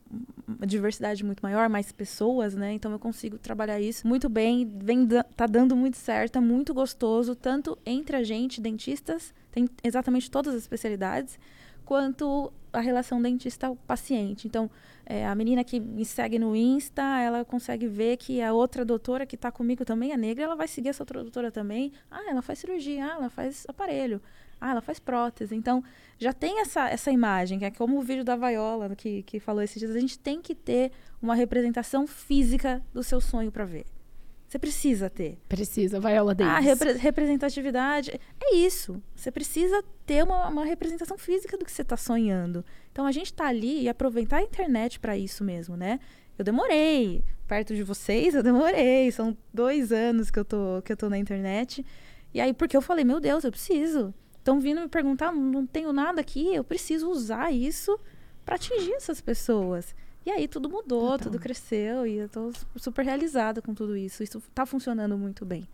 S3: uma diversidade muito maior, mais pessoas, né? Então eu consigo trabalhar isso muito bem, vem tá dando muito certo, é muito gostoso, tanto entre a gente, dentistas, tem exatamente todas as especialidades, quanto a relação dentista-paciente. Então, é, a menina que me segue no Insta, ela consegue ver que a outra doutora que está comigo também é negra, ela vai seguir essa outra doutora também. Ah, ela faz cirurgia, ah, ela faz aparelho, ah, ela faz prótese. Então, já tem essa, essa imagem, que é como o vídeo da Vaiola que, que falou esses dias. A gente tem que ter uma representação física do seu sonho para ver. Você precisa ter.
S1: Precisa, Viola Davis.
S3: Ah, repre- representatividade. É isso. Você precisa ter uma, uma representação física do que você está sonhando. Então a gente está ali e aproveitar a internet para isso mesmo, né? Eu demorei. Perto de vocês, eu demorei. São dois anos que eu tô, que eu tô na internet. E aí, porque eu falei, meu Deus, eu preciso. Estão vindo me perguntar, não tenho nada aqui, eu preciso usar isso para atingir essas pessoas. E aí tudo mudou,
S1: Total.
S3: tudo cresceu e eu tô super realizada com tudo isso. Isso tá funcionando muito bem.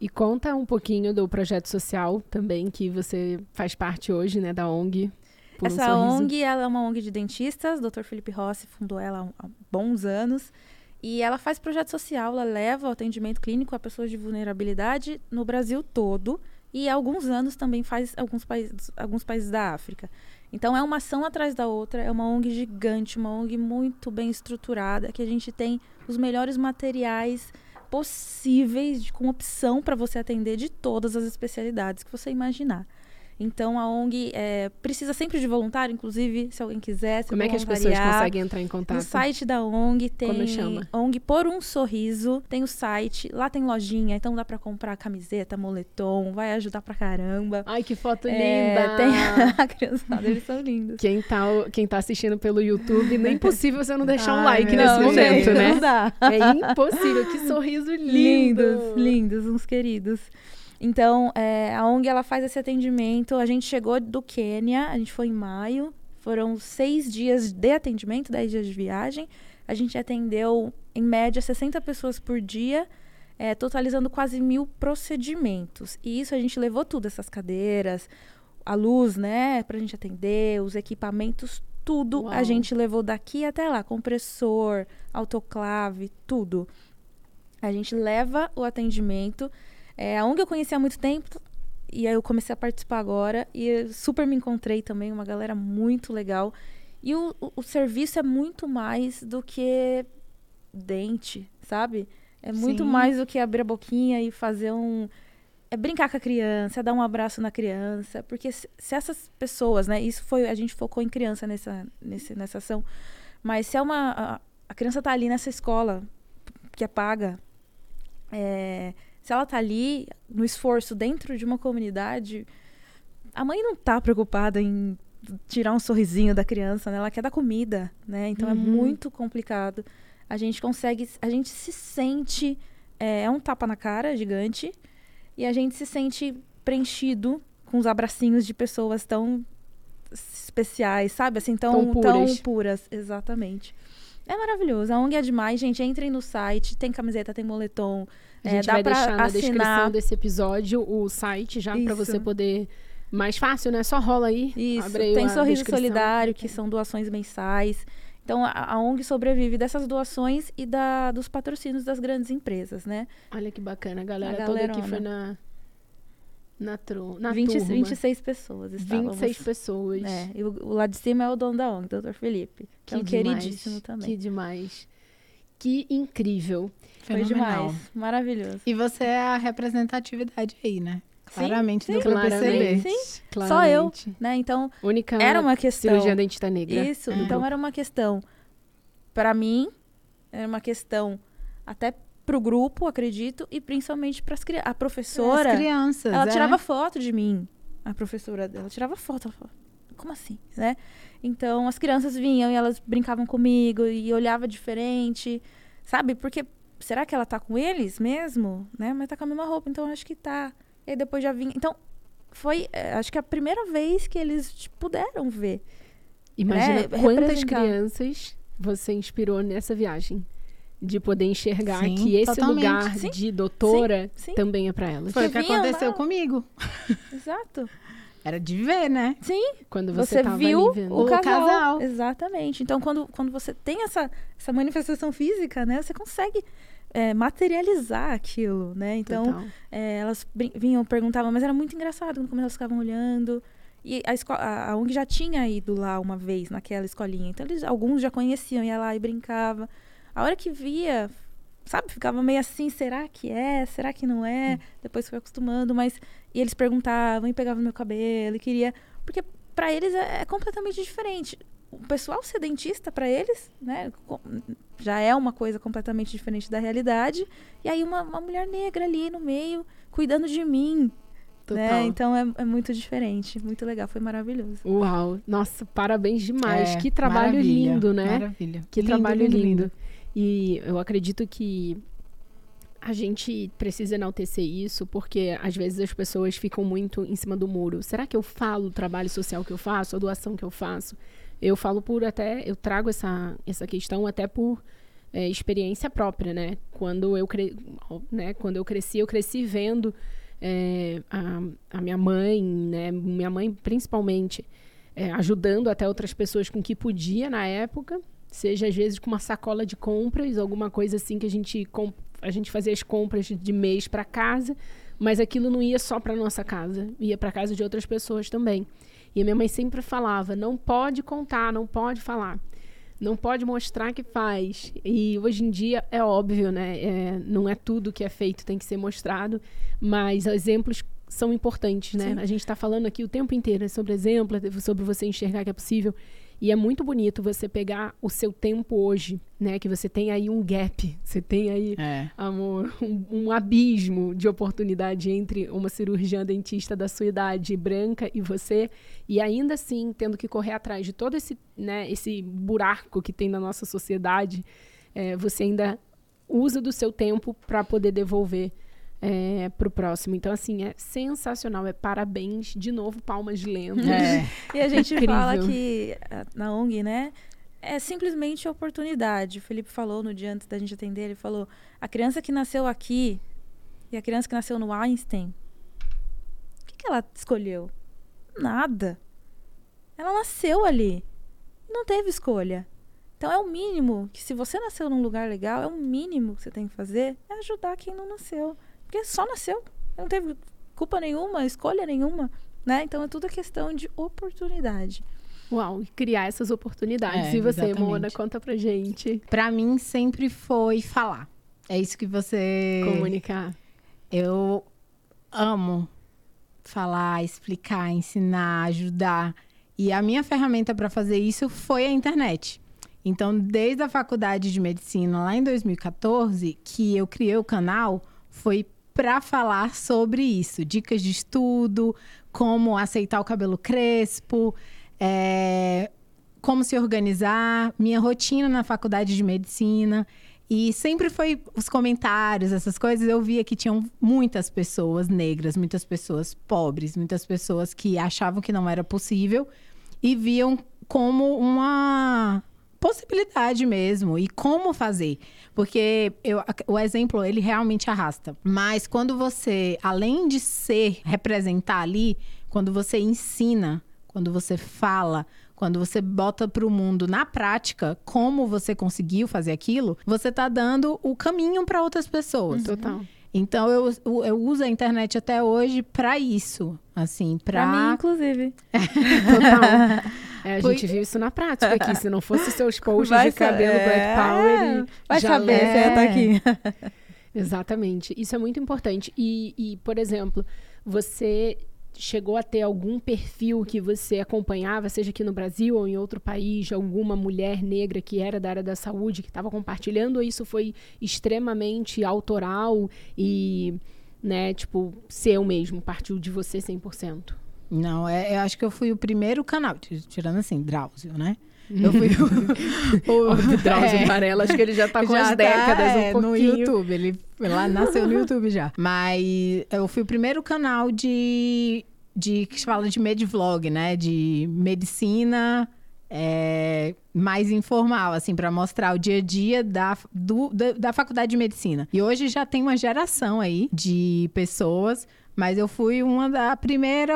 S1: E conta um pouquinho do projeto social também, que você faz parte hoje, né, da ONG. Por um
S3: Essa
S1: Sorriso.
S3: ONG, ela é uma ONG de dentistas, o Dr. Felipe Rossi fundou ela há bons anos. E ela faz projeto social, ela leva o atendimento clínico a pessoas de vulnerabilidade no Brasil todo. E há alguns anos também faz alguns países, alguns países da África. Então é uma ação atrás da outra, é uma ONG gigante, uma ONG muito bem estruturada, que a gente tem os melhores materiais possíveis, de, com opção para você atender de todas as especialidades que você imaginar. Então a ONG é, precisa sempre de voluntário, inclusive se alguém quiser. Se
S1: Como é que as pessoas conseguem entrar em contato?
S3: No site da ONG tem
S1: Como chama?
S3: ONG por um sorriso, tem o site, lá tem lojinha, então dá para comprar camiseta, moletom, vai ajudar pra caramba.
S1: Ai, que foto
S3: É,
S1: linda!
S3: tem <laughs> a criançada, eles são lindos.
S1: Quem tá, quem tá assistindo pelo YouTube, nem impossível você não deixar um
S2: Ai,
S1: like
S2: meu
S1: nesse momento,
S3: não
S1: né?
S3: dá.
S1: É impossível. Que sorriso <laughs> lindo!
S3: lindos, lindos, uns queridos. Então, é, a ONG ela faz esse atendimento. A gente chegou do Quênia, a gente foi em maio. Foram seis dias de atendimento, dez dias de viagem. A gente atendeu, em média, 60 pessoas por dia, é, totalizando quase mil procedimentos. E isso a gente levou tudo, essas cadeiras, a luz, né, pra gente atender, os equipamentos, tudo a
S1: Uau.
S3: gente levou daqui até lá, compressor, autoclave, tudo. A gente leva o atendimento. É, a ONG eu conheci há muito tempo e aí eu comecei a participar agora e super me encontrei também, uma galera muito legal. E o, o, o serviço é muito mais do que dente, sabe? É muito
S2: Sim.
S3: mais do que abrir a boquinha e fazer um. É brincar com a criança, é dar um abraço na criança. Porque se, se essas pessoas, né? Isso foi. A gente focou em criança nessa, nesse, nessa ação. Mas se é uma. A, a criança tá ali nessa escola que é paga. é, se ela tá ali no esforço dentro de uma comunidade, a mãe não tá preocupada em tirar um sorrisinho da criança, né? Ela quer dar comida, né? Então é
S1: Uhum.
S3: muito complicado. A gente consegue, a gente se sente é, é um tapa na cara gigante e a gente se sente preenchido com os abracinhos de pessoas tão especiais, sabe? Assim, tão,
S1: Tão puras.
S3: tão puras, exatamente. É maravilhoso. A ONG é demais, gente. Entrem no site, tem camiseta, tem moletom.
S1: A
S3: é,
S1: gente
S3: dá
S1: vai deixar na descrição desse episódio o site já
S3: Isso.
S1: você poder. Mais fácil, né? Só rola aí.
S3: Isso,
S1: abre
S3: tem Sorriso
S1: descrição.
S3: Solidário, que são doações mensais. Então, a, a ONG sobrevive dessas doações e da, dos patrocínios das grandes empresas, né?
S1: Olha que bacana. A galera
S3: A
S1: toda aqui foi na. Na, tru, na
S3: 20,
S1: turma.
S3: 26 pessoas estávamos.
S1: 26 pessoas.
S3: É, e o, o lá de cima é o dono da ONG, Dr. Felipe. Que é um
S1: demais,
S3: queridíssimo também.
S1: Que demais. Que incrível.
S3: Foi
S2: Fenomenal.
S3: demais. Maravilhoso.
S2: E você é a representatividade aí, né?
S3: Sim,
S2: Claramente
S3: sim.
S2: deu pra perceber.
S3: Sim,
S1: Claramente.
S3: Só eu, né? Então,
S1: Única
S3: era uma questão.
S1: cirurgia dentista negra.
S3: Isso,
S2: É.
S3: então era uma questão para mim, era uma questão até pro grupo, acredito, e principalmente para as crianças. A professora,
S2: As crianças.
S3: ela
S2: é.
S3: tirava foto de mim, a professora dela tirava foto, ela falava, como assim, né? Então as crianças vinham e elas brincavam comigo e olhava diferente, sabe? Porque será que ela tá com eles mesmo, né? Mas tá com a mesma roupa, então acho que tá. E aí depois já vinha. Então foi, eh, acho que a primeira vez que eles puderam ver.
S1: Imagina
S3: É,
S1: quantas crianças você inspirou nessa viagem. De poder enxergar
S2: Sim,
S1: que esse
S2: totalmente.
S1: lugar
S3: Sim,
S1: de doutora
S3: sim.
S1: também é pra elas.
S2: Foi o que aconteceu
S3: lá.
S2: comigo.
S3: Exato.
S2: Era de ver, né?
S3: Sim,
S1: Quando você,
S3: você, viu o
S2: O
S3: casal.
S2: casal.
S3: Exatamente. Então, quando, quando você tem essa, essa manifestação física, né? Você consegue é, materializar aquilo, né? Então, é, elas vinham, perguntavam, mas era muito engraçado quando elas ficavam olhando. E a, esco- a, a ONG já tinha ido lá uma vez, naquela escolinha. Então, eles, alguns já conheciam, ia lá e brincava. A hora que via, sabe, ficava meio assim, será que é? Será que não é? Depois foi acostumando, mas... E eles perguntavam, e pegavam no meu cabelo, e queria... Porque para eles é, é completamente diferente. O pessoal ser dentista, para eles, né, já é uma coisa completamente diferente da realidade. E aí uma, uma mulher negra ali no meio, cuidando de mim,
S1: Total.
S3: né? Então é, é muito diferente, muito legal, foi maravilhoso.
S1: Uau. Nossa, parabéns demais.
S2: É,
S1: que trabalho
S2: maravilha,
S1: lindo, né?
S2: Maravilha.
S1: Que
S2: Lindo,
S1: trabalho lindo, E eu acredito que a gente precisa enaltecer isso, porque às vezes as pessoas ficam muito em cima do muro. Será que eu falo o trabalho social que eu faço, a doação que eu faço? Eu falo por até, eu trago essa, essa questão até por é, experiência própria, né? Quando eu, cre... né? Quando eu cresci, eu cresci vendo é, a, a minha mãe, né? Minha mãe principalmente, é, ajudando até outras pessoas com o que podia na época, seja às vezes com uma sacola de compras, alguma coisa assim que a gente, a gente fazia as compras de mês para casa, mas aquilo não ia só para nossa casa, ia para casa de outras pessoas também. E a minha mãe sempre falava: não pode contar, não pode falar, não pode mostrar que faz. E hoje em dia é óbvio, né? É, não é tudo que é feito tem que ser mostrado, mas exemplos são importantes, né?
S3: Sim.
S1: A gente está falando aqui o tempo inteiro sobre exemplo, sobre você enxergar que é possível. E é muito bonito você pegar o seu tempo hoje, né? Que você tem aí um gap, você tem aí,
S2: É.
S1: amor, um, um abismo de oportunidade entre uma cirurgiã dentista da sua idade branca e você, e ainda assim tendo que correr atrás de todo esse, né, esse buraco que tem na nossa sociedade, é, você ainda usa do seu tempo para poder devolver é, para o próximo. Então, assim, é sensacional. É parabéns. De novo, palmas lentas.
S2: É.
S3: E a gente
S1: Incrível.
S3: fala que ah, na ONG, né? É simplesmente oportunidade. O Felipe falou no dia antes da gente atender, ele falou: a criança que nasceu aqui e a criança que nasceu no Einstein, o que, que ela escolheu? Nada. Ela nasceu ali. Não teve escolha. Então é o mínimo que se você nasceu num lugar legal, é o mínimo que você tem que fazer é ajudar quem não nasceu. Porque só nasceu. Não teve culpa nenhuma, escolha nenhuma. Né? Então é tudo questão de oportunidade.
S1: Uau, e criar essas oportunidades.
S2: É,
S1: e você,
S2: exatamente.
S1: Mona, conta pra gente.
S2: Pra mim sempre foi falar. É isso que você.
S1: Comunicar.
S2: Eu amo falar, explicar, ensinar, ajudar. E a minha ferramenta para fazer isso foi a internet. Então, desde a faculdade de medicina, lá em 2014, que eu criei o canal, foi para falar sobre isso. Dicas de estudo, como aceitar o cabelo crespo, é, como se organizar, minha rotina na faculdade de medicina. E sempre foi os comentários, essas coisas. Eu via que tinham muitas pessoas negras, muitas pessoas pobres, muitas pessoas que achavam que não era possível e viam como uma possibilidade mesmo e como fazer. Porque eu- o exemplo, ele realmente arrasta. Mas quando você, além de ser, representar ali, quando você ensina, quando você fala, quando você bota para o mundo na prática como você conseguiu fazer aquilo, você tá dando o caminho para outras pessoas.
S1: Total.
S2: Então eu, eu uso a internet até hoje para isso, assim,
S3: Pra mim,
S2: para
S3: inclusive. <laughs> <laughs>
S1: Total. É, a
S2: Foi-
S1: gente viu isso na prática aqui. <laughs> Se não fosse seus posts
S3: Vai
S1: de cabelo
S3: sa-
S1: Black
S3: é,
S1: Power
S3: Vai saber se
S1: jalé.
S3: ia estar aqui. <laughs>
S1: Exatamente. Isso é muito importante. E, e, por exemplo, você chegou a ter algum perfil que você acompanhava, seja aqui no Brasil ou em outro país, de alguma mulher negra que era da área da saúde, que estava compartilhando, ou isso foi extremamente autoral e, né, tipo, seu mesmo, partiu de você 100%?
S2: Não, é, eu acho que eu fui o primeiro canal, tirando assim, Drauzio, né? Eu fui o, o <laughs>
S1: O Drauzio <laughs>
S2: é.
S1: Varela, acho que ele já tá com
S2: Já
S1: as
S2: tá,
S1: décadas
S2: é,
S1: um
S2: no. YouTube, ele lá nasceu no YouTube já. Mas eu fui o primeiro canal de de que se fala de medvlog, né? De medicina é, mais informal, assim, para mostrar o dia a dia da, do- da, da faculdade de medicina. E hoje já tem uma geração aí de pessoas, mas eu fui uma da primeira,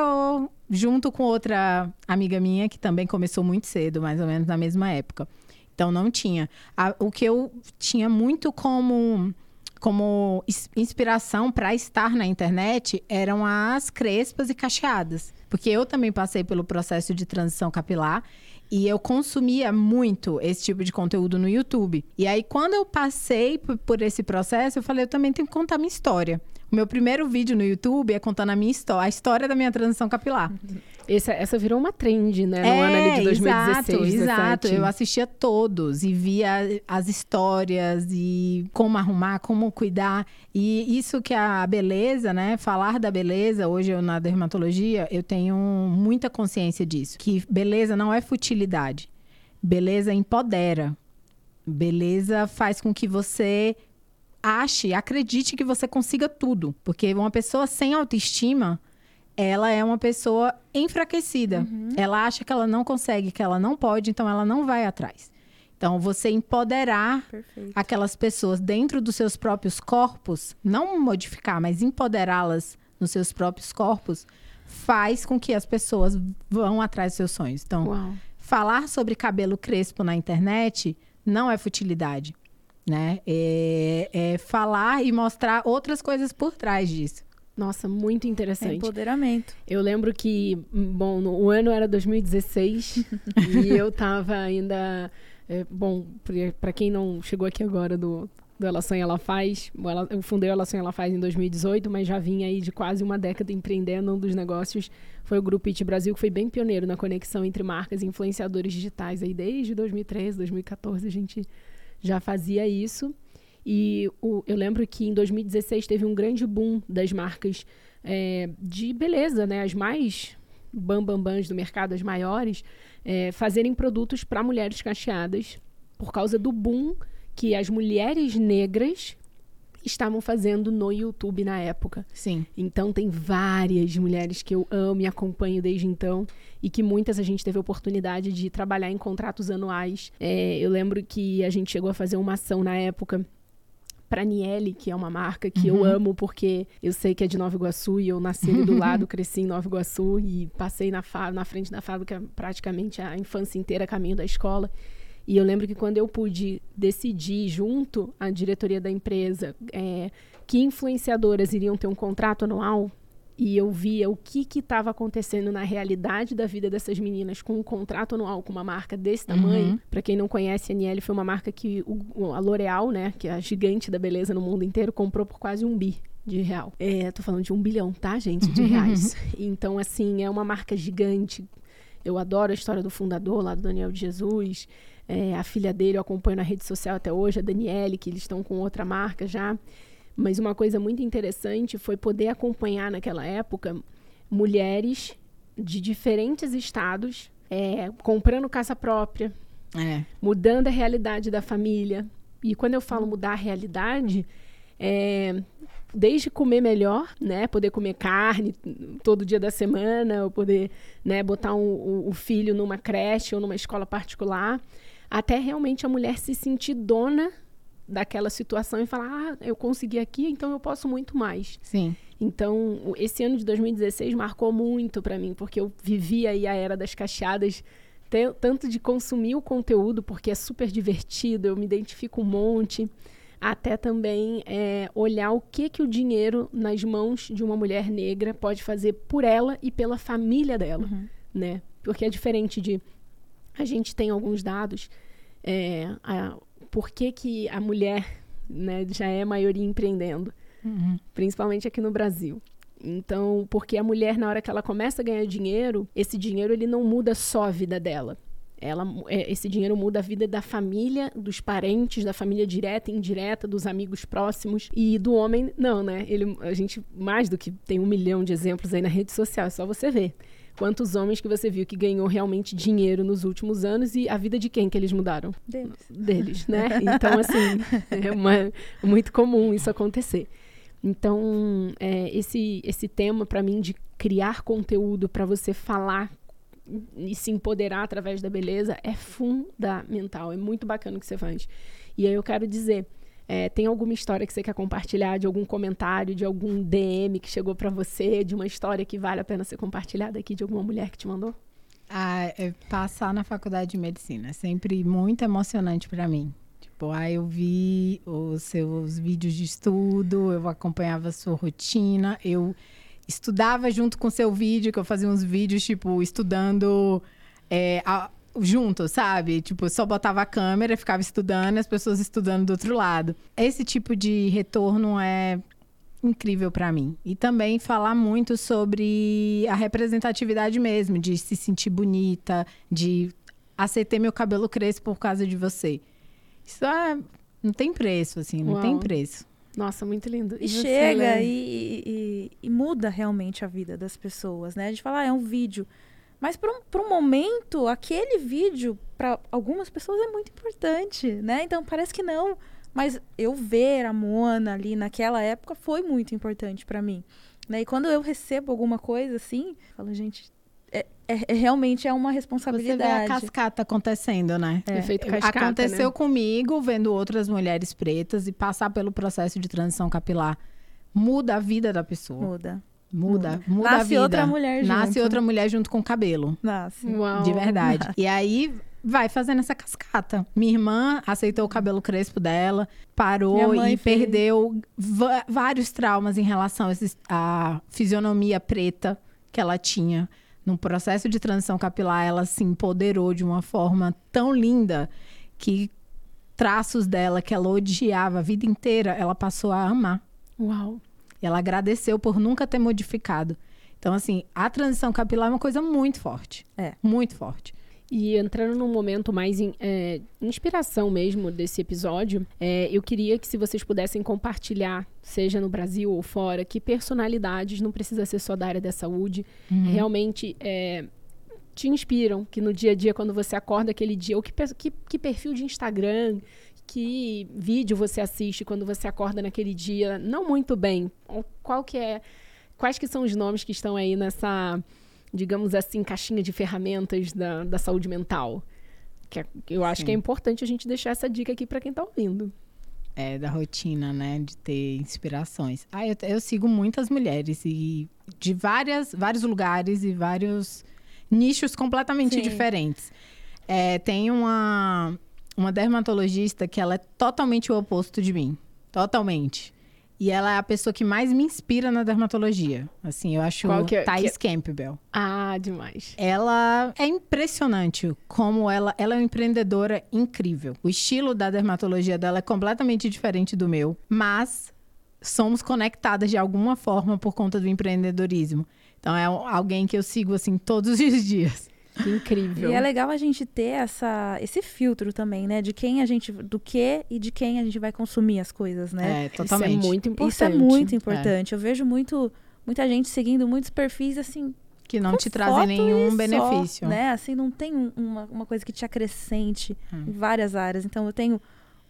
S2: junto com outra amiga minha, que também começou muito cedo, mais ou menos na mesma época. Então não tinha. O que eu tinha muito como como ins- inspiração para estar na internet eram as crespas e cacheadas. Porque eu também passei pelo processo de transição capilar e eu consumia muito esse tipo de conteúdo no YouTube. E aí, quando eu passei por esse processo, eu falei, eu também tenho que contar minha história. O meu primeiro vídeo no YouTube é contando a minha história, a história da minha transição capilar.
S1: Essa, essa virou uma trend, né? No ano ali de 2016,
S2: exato,
S1: 17.
S2: exato. Eu assistia todos e via as histórias e como arrumar, como cuidar. E isso que a beleza, né? Falar da beleza, hoje eu na dermatologia, eu tenho muita consciência disso. Que beleza não é futilidade. Beleza empodera. Beleza faz com que você ache, acredite que você consiga tudo. Porque uma pessoa sem autoestima, ela é uma pessoa enfraquecida. Ela acha que ela não consegue, que ela não pode, então ela não vai atrás. Então, você empoderar
S3: Perfeito.
S2: aquelas pessoas dentro dos seus próprios corpos, não modificar, mas empoderá-las nos seus próprios corpos, faz com que as pessoas vão atrás dos seus sonhos. Então,
S1: Uau.
S2: falar sobre cabelo crespo na internet não é futilidade, né? É, é falar e mostrar outras coisas por trás disso.
S1: Nossa, muito
S3: É
S1: interessante.
S3: empoderamento.
S1: Eu lembro que, bom, no- o ano era 2016 <laughs> e eu tava ainda. é, bom, para quem não chegou aqui agora do, do Ela Sonha Ela Faz, ela- eu fundei o Ela Sonha Ela Faz em 2018, mas já vinha aí de quase uma década empreendendo. Um dos negócios foi o Grupo It Brasil, que foi bem pioneiro na conexão entre marcas e influenciadores digitais. Aí desde 2013, 2014 a gente já fazia isso. E o- eu lembro que em 2016 teve um grande boom das marcas é, de beleza, né? As mais bambambãs do mercado, as maiores, é, fazerem produtos para mulheres cacheadas por causa do boom que as mulheres negras estavam fazendo no YouTube na época.
S2: Sim.
S1: Então tem várias mulheres que eu amo e acompanho desde então e que muitas a gente teve a oportunidade de trabalhar em contratos anuais. É, eu lembro que a gente chegou a fazer uma ação na época para Niele, que é uma marca que eu amo porque eu sei que é de Nova Iguaçu e eu nasci ali do <laughs> lado, cresci em Nova Iguaçu e passei na, na frente da fábrica praticamente a infância inteira, caminho da escola. E eu lembro que quando eu pude decidir, junto à diretoria da empresa, é, que influenciadoras iriam ter um contrato anual, e eu via o que estava acontecendo na realidade da vida dessas meninas com um contrato anual com uma marca desse tamanho. Para quem não conhece, a Niele foi uma marca que o- a L'Oréal, né, que é a gigante da beleza no mundo inteiro, comprou por quase um bi de real. É, tô falando de um bilhão, tá, gente, de <laughs> reais. então, assim, é uma marca gigante. Eu adoro a história do fundador lá do Daniel de Jesus. É, a filha dele eu acompanho na rede social até hoje, a Daniele, que eles estão com outra marca já. Mas uma coisa muito interessante foi poder acompanhar naquela época mulheres de diferentes estados é, comprando casa própria,
S2: É.
S1: mudando a realidade da família. E quando eu falo mudar a realidade, é, desde comer melhor, né, poder comer carne todo dia da semana, ou poder, né, botar um- o, o filho numa creche ou numa escola particular, até realmente a mulher se sentir dona daquela situação e falar, ah, eu consegui aqui, então eu posso muito mais.
S2: Sim.
S1: Então, esse ano de 2016 marcou muito para mim, porque eu vivi aí a era das cacheadas, tanto de consumir o conteúdo, porque é super divertido, eu me identifico um monte, até também é, olhar o que, que o dinheiro nas mãos de uma mulher negra pode fazer por ela e pela família dela, né? Porque é diferente de... A gente tem alguns dados, é, a, por que, que a mulher né, já é maioria empreendendo principalmente aqui no Brasil. Então, porque a mulher na hora que ela começa a ganhar dinheiro, esse dinheiro ele não muda só a vida dela. Ela, é, esse dinheiro muda a vida da família, dos parentes, da família direta e indireta, dos amigos próximos. E do homem, não, né? Ele, a gente, mais do que tem um milhão de exemplos aí na rede social, é só você ver. Quantos homens que você viu que ganhou realmente dinheiro nos últimos anos e a vida de quem que eles mudaram?
S3: Deles.
S1: deles, né? <laughs> Então, assim, é uma- muito comum isso acontecer. Então, é, esse, esse tema, para mim, de criar conteúdo para você falar e se empoderar através da beleza é fundamental. É muito bacana o que você faz. E aí eu quero dizer, é, tem alguma história que você quer compartilhar, de algum comentário, de algum DM que chegou para você, de uma história que vale a pena ser compartilhada aqui, de alguma mulher que te mandou?
S2: Ah, é passar na faculdade de medicina é sempre muito emocionante para mim. Tipo, ah, eu vi os seus vídeos de estudo, eu acompanhava a sua rotina, eu estudava junto com seu vídeo, que eu fazia uns vídeos, tipo, estudando é, a- junto, sabe? Tipo, só botava a câmera, ficava estudando e as pessoas estudando do outro lado. Esse tipo de retorno é incrível pra mim. E também falar muito sobre a representatividade mesmo, de se sentir bonita, de aceitei meu cabelo crespo por causa de você. Isso é, não tem preço, assim, não
S1: Uau.
S2: tem preço.
S1: Nossa, muito lindo.
S3: E,
S1: você,
S3: chega e, e- e muda realmente a vida das pessoas, né? A gente fala, ah, é um vídeo. Mas para um, pra um momento, aquele vídeo, para algumas pessoas, é muito importante, né? Então parece que não. Mas eu ver a Mona ali naquela época foi muito importante para mim. Né? E quando eu recebo alguma coisa assim, eu falo, gente, é, é- é- realmente é uma
S2: Você vê a
S3: responsabilidade.
S2: cascata acontecendo, né?
S3: É.
S1: Efeito cascata,
S2: Aconteceu
S1: né?
S2: comigo, vendo outras mulheres pretas e passar pelo processo de transição capilar. Muda a vida da pessoa.
S3: Muda.
S2: Muda, muda a
S3: Nasce
S2: vida.
S3: outra mulher
S2: Nasce
S3: junto.
S2: outra mulher junto com o cabelo.
S3: Nasce.
S1: Uau.
S2: De verdade. <laughs> E aí, vai fazendo essa cascata. Minha irmã aceitou o cabelo crespo dela, parou e
S3: fez.
S2: perdeu vários traumas em relação a à fisionomia preta que ela tinha. No processo de transição capilar, ela se empoderou de uma forma tão linda que traços dela que ela odiava a vida inteira, ela passou a amar.
S1: Uau.
S2: E ela agradeceu por nunca ter modificado. Então, assim, a transição capilar é uma coisa muito forte.
S3: É.
S2: Muito forte.
S1: E entrando num momento mais em é, inspiração mesmo desse episódio, é, eu queria que se vocês pudessem compartilhar, seja no Brasil ou fora, que personalidades, não precisa ser só da área da saúde, realmente é, te inspiram, que no dia a dia, quando você acorda aquele dia, ou que, que, que perfil de Instagram, que vídeo você assiste quando você acorda naquele dia, não muito bem, qual que é, quais que são os nomes que estão aí nessa digamos assim, caixinha de ferramentas da, da saúde mental. Que é- eu acho
S2: Sim.
S1: que é importante a gente deixar essa dica aqui para quem tá ouvindo.
S2: É, da rotina, né? De ter inspirações. Ah, eu, eu sigo muitas mulheres e de várias, vários lugares e vários nichos completamente
S3: Sim.
S2: diferentes. É, tem uma, uma dermatologista que ela é totalmente o oposto de mim. Totalmente. E ela é a pessoa que mais me inspira na dermatologia. Assim, eu acho
S1: Qual que é-
S2: Thais Campbell.
S1: Ah, demais.
S2: Ela é impressionante como ela, ela é uma empreendedora incrível. O estilo da dermatologia dela é completamente diferente do meu, mas somos conectadas de alguma forma por conta do empreendedorismo. Então é alguém que eu sigo assim todos os <laughs> dias.
S1: Que incrível.
S3: E é legal a gente ter essa, esse filtro também, né? De quem a gente. Do que e de quem a gente vai consumir as coisas, né?
S2: É,
S1: Isso
S2: totalmente.
S1: é muito importante.
S3: Isso é muito importante. Eu vejo muito, muita gente seguindo muitos perfis assim.
S2: Que não te trazem nenhum
S3: e só,
S2: benefício.
S3: né? Assim, não tem um- uma, uma coisa que te acrescente
S2: Hum.
S3: em várias áreas. Então, eu tenho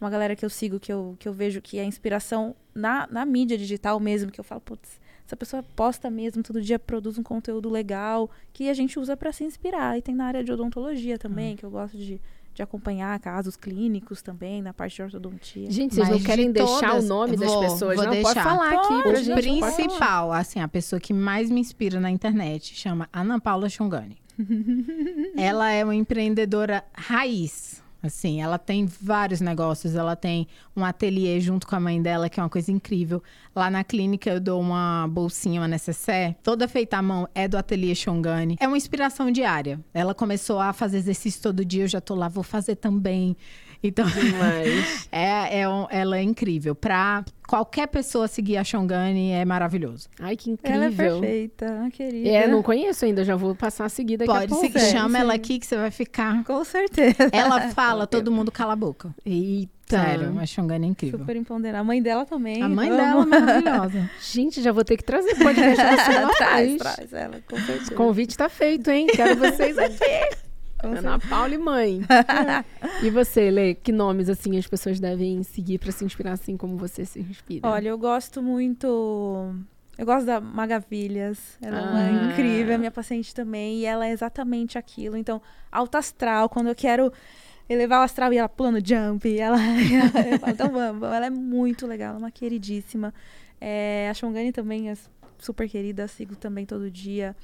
S3: uma galera que eu sigo, que eu, que eu vejo que é inspiração na, na mídia digital mesmo, que eu falo, putz, essa pessoa posta mesmo, todo dia produz um conteúdo legal, que a gente usa para se inspirar. E tem na área de odontologia
S2: Hum.
S3: também, que eu gosto de, de acompanhar casos clínicos também, na parte de ortodontia.
S1: Gente, vocês
S2: Mas
S1: não querem
S2: de
S1: deixar
S2: todas-
S1: o nome das
S2: Vou-
S1: pessoas,
S2: vou
S1: não? Pode
S2: deixar.
S1: falar aqui
S3: Pode,
S1: pra
S2: O
S1: gente. pode falar.
S2: principal, assim, a pessoa que mais me inspira na internet chama Ana Paula Chongani. <laughs> ela é uma empreendedora raiz. Assim, ela tem vários negócios. Ela tem um ateliê junto com a mãe dela, que é uma coisa incrível. Lá na clínica eu dou uma bolsinha, uma necessaire, toda feita à mão, é do ateliê Chongani. É uma inspiração diária. Ela começou a fazer exercício todo dia, eu já tô lá, vou fazer também. Então, <laughs> é, é um- ela é incrível. Pra qualquer pessoa seguir a Shongani é maravilhoso.
S1: Ai, que incrível.
S3: Ela é perfeita, querida.
S1: É, não conheço ainda, já vou passar a seguir daqui a
S2: Pode
S1: pouco.
S3: Sim,
S2: chama
S3: sim.
S2: ela aqui que você vai ficar.
S3: Com certeza.
S2: Ela fala, todo mundo cala a boca.
S1: Eita.
S2: Sério, a Shongani é incrível.
S3: Super empoderada. A mãe dela também.
S2: A mãe dela é maravilhosa. <laughs>
S1: Gente, já vou ter que trazer podcast da Sela <laughs>
S3: traz, traz ela, com certeza.
S1: O convite tá feito, hein? Quero vocês aqui.
S3: Com
S1: Ana Paula e mãe. <laughs> e você, Lê, que nomes assim as pessoas devem seguir pra se inspirar assim como você se inspira?
S3: Olha, eu gosto muito. Eu gosto da Magavilhas. Ela é
S1: Ah.
S3: uma incrível, é minha paciente também. E ela é exatamente aquilo. Então, alta astral, quando eu quero elevar o astral e ela pulando jump. e <laughs> Ela, eu falo, então vamos, vamos. Ela é muito legal, ela é uma queridíssima. É, a Shongani também é super querida, sigo também todo dia.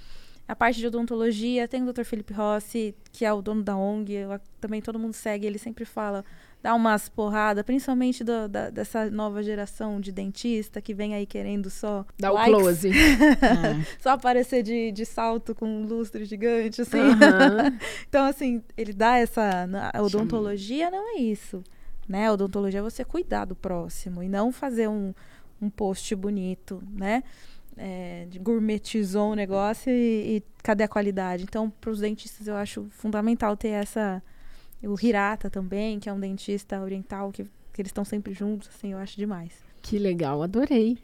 S3: A parte de odontologia, tem o Dr. Felipe Rossi, que é o dono da ONG, eu também todo mundo segue, ele sempre fala, dá umas porradas, principalmente do- da- dessa nova geração de dentista que vem aí querendo só
S1: Dá o
S3: likes,
S1: close. <laughs>
S2: É.
S3: só aparecer de, de salto com um lustre gigante, assim.
S1: Aham. <laughs>
S3: Então, assim, ele dá essa. A odontologia não é isso. Né? A odontologia é você cuidar do próximo e não fazer um, um post bonito, né? É, de gourmetizou o negócio e, e cadê a qualidade? Então, para os dentistas, eu acho fundamental ter essa. O Hirata também, que é um dentista oriental, que, que eles estão sempre juntos, assim, eu acho demais.
S1: Que legal, adorei.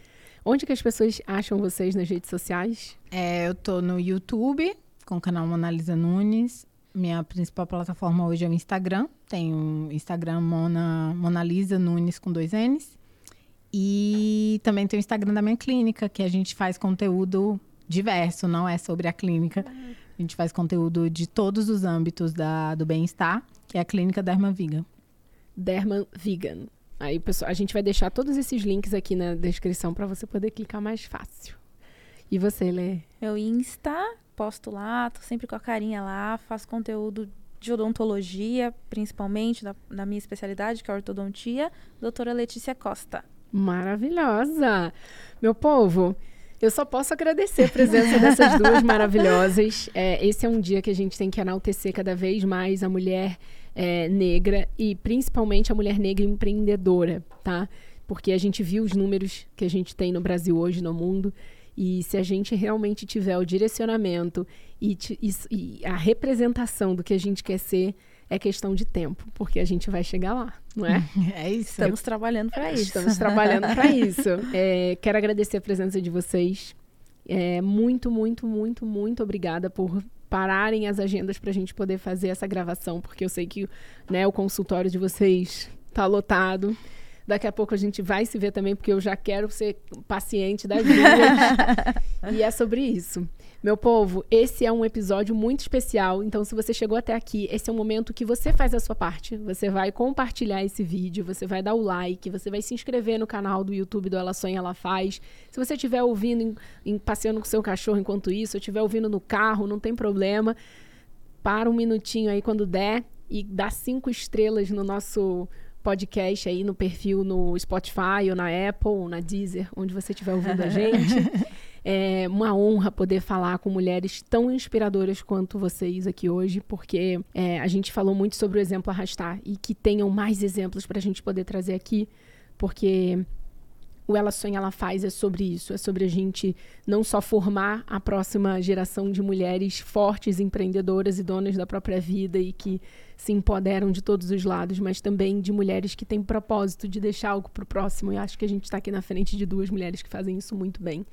S1: Onde que as pessoas acham vocês nas redes sociais?
S2: É, eu tô no YouTube com o canal Monalisa Nunes. Minha principal plataforma hoje é o Instagram. Tem o Instagram Mona, Monalisa Nunes com dois N's. E também tem o Instagram da minha clínica, que a gente faz conteúdo diverso, não é sobre a clínica. A gente faz conteúdo de todos os âmbitos da, do bem-estar, que é a Clínica Derma Viga.
S1: Derman Vegan. Aí, pessoal, a gente vai deixar todos esses links aqui na descrição para você poder clicar mais fácil. E você, Lê?
S3: Meu Insta, posto lá, tô sempre com a carinha lá, faço conteúdo de odontologia, principalmente, da, da minha especialidade, que é a ortodontia, doutora Letícia Costa.
S1: Maravilhosa! Meu povo, eu só posso agradecer a presença dessas duas <laughs> maravilhosas. É, esse é um dia que a gente tem que enaltecer cada vez mais a mulher é, negra e principalmente a mulher negra empreendedora, tá? Porque a gente viu os números que a gente tem no Brasil hoje, no mundo, e se a gente realmente tiver o direcionamento e, e, e a representação do que a gente quer ser, é questão de tempo, porque a gente vai chegar lá, não é? <laughs>
S2: É isso.
S3: Estamos trabalhando para isso.
S1: Estamos trabalhando para <laughs> isso. É, quero agradecer a presença de vocês. É, muito, muito, muito, muito obrigada por pararem as agendas para a gente poder fazer essa gravação, porque eu sei que né, o consultório de vocês está lotado. Daqui a pouco a gente vai se ver também, porque eu já quero ser paciente das <laughs> duas. e é sobre isso. Meu povo, esse é um episódio muito especial. Então, se você chegou até aqui, esse é um momento que você faz a sua parte. Você vai compartilhar esse vídeo, você vai dar o like, você vai se inscrever no canal do YouTube do Ela Sonha, Ela Faz. Se você estiver ouvindo, em, em, passeando com seu cachorro enquanto isso, ou estiver ouvindo no carro, não tem problema. Para um minutinho aí quando der e dá cinco estrelas no nosso podcast aí no perfil no Spotify ou na Apple ou na Deezer, onde você estiver ouvindo a gente. <laughs> É uma honra poder falar com mulheres tão inspiradoras quanto vocês aqui hoje, porque é, a gente falou muito sobre o exemplo arrastar e que tenham mais exemplos para a gente poder trazer aqui, porque o Ela Sonha, Ela Faz é sobre isso. É sobre a gente não só formar a próxima geração de mulheres fortes, empreendedoras e donas da própria vida e que se empoderam de todos os lados, mas também de mulheres que têm propósito de deixar algo para o próximo. E acho que a gente está aqui na frente de duas mulheres que fazem isso muito bem.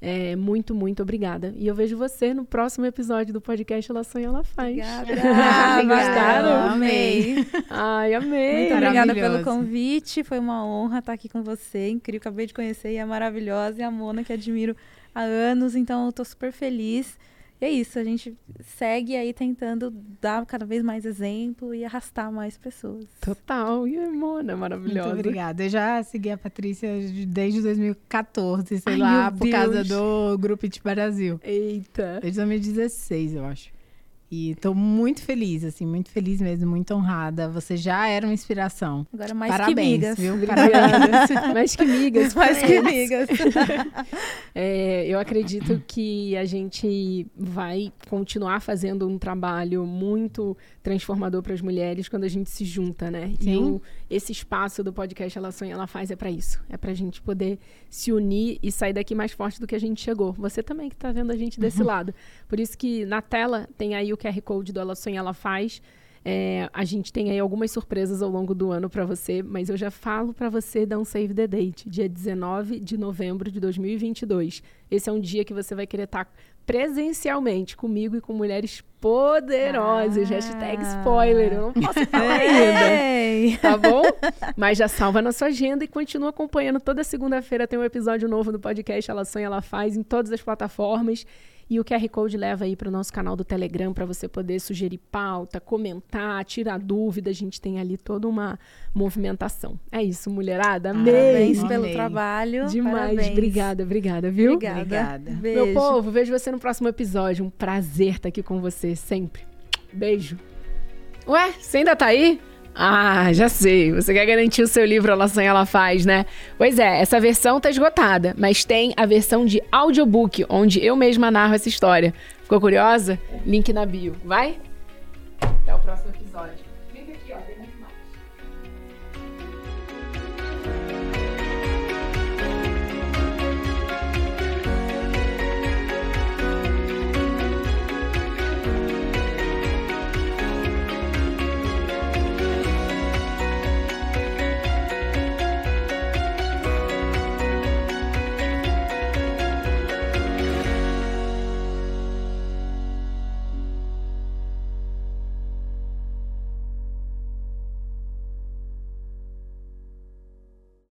S1: É, muito, muito obrigada. E eu vejo você no próximo episódio do podcast Ela Sonha, Ela Faz.
S3: Obrigada. <laughs> Ah,
S2: Gostaram? Amei.
S1: Ai, amei.
S3: Muito obrigada pelo convite. Foi uma honra estar aqui com você. Incrível. Acabei de conhecer e é maravilhosa. E a Mona, que admiro há anos. Então, eu tô super feliz. E é isso, a gente segue aí tentando dar cada vez mais exemplo e arrastar mais pessoas.
S1: Total, e a Mona, maravilhosa.
S2: Muito obrigada. Eu já segui a Patrícia desde 2014, sei Ai, lá, por Deus. causa do Grupo de Brasil.
S1: Eita.
S2: Desde 2016, eu acho. E estou muito feliz, assim, muito feliz mesmo, muito honrada. Você já era uma inspiração.
S3: Agora mais
S2: Parabéns,
S3: que migas.
S2: Viu? <laughs>
S1: Parabéns. <laughs> mais que migas.
S3: Mais que migas. <laughs>
S1: é, eu acredito que a gente vai continuar fazendo um trabalho muito transformador para as mulheres quando a gente se junta, né? Sim. E o, esse espaço do podcast Ela Sonha, Ela Faz é para isso. É para a gente poder se unir e sair daqui mais forte do que a gente chegou. Você também que está vendo a gente desse uhum. lado. Por isso que na tela tem aí o QR Code do Ela Sonha, Ela Faz. É, a gente tem aí algumas surpresas ao longo do ano para você, mas eu já falo para você dar um save the date, dia 19 de novembro de 2022. Esse é um dia que você vai querer estar tá presencialmente comigo e com mulheres poderosas. Ah. Hashtag spoiler, eu não posso <laughs> falar ainda. Tá bom? Mas já salva na sua agenda e continua acompanhando. Toda segunda-feira tem um episódio novo do podcast Ela Sonha, Ela Faz em todas as plataformas. E o QR Code leva aí para o nosso canal do Telegram para você poder sugerir pauta, comentar, tirar dúvida. A gente tem ali toda uma movimentação. É isso, mulherada. Amei.
S3: Parabéns pelo Amei. trabalho.
S1: Demais.
S3: Parabéns.
S1: Obrigada, obrigada, viu?
S3: Obrigada. obrigada.
S1: Beijo. Meu povo, vejo você no próximo episódio. Um prazer estar aqui com você sempre. Beijo. Ué, você ainda tá aí? Ah, já sei. Você quer garantir o seu livro Ela Sonha, Ela Faz, né? Pois é, essa versão tá esgotada, mas tem a versão de audiobook, onde eu mesma narro essa história. Ficou curiosa? Link na bio. Vai? Até o próximo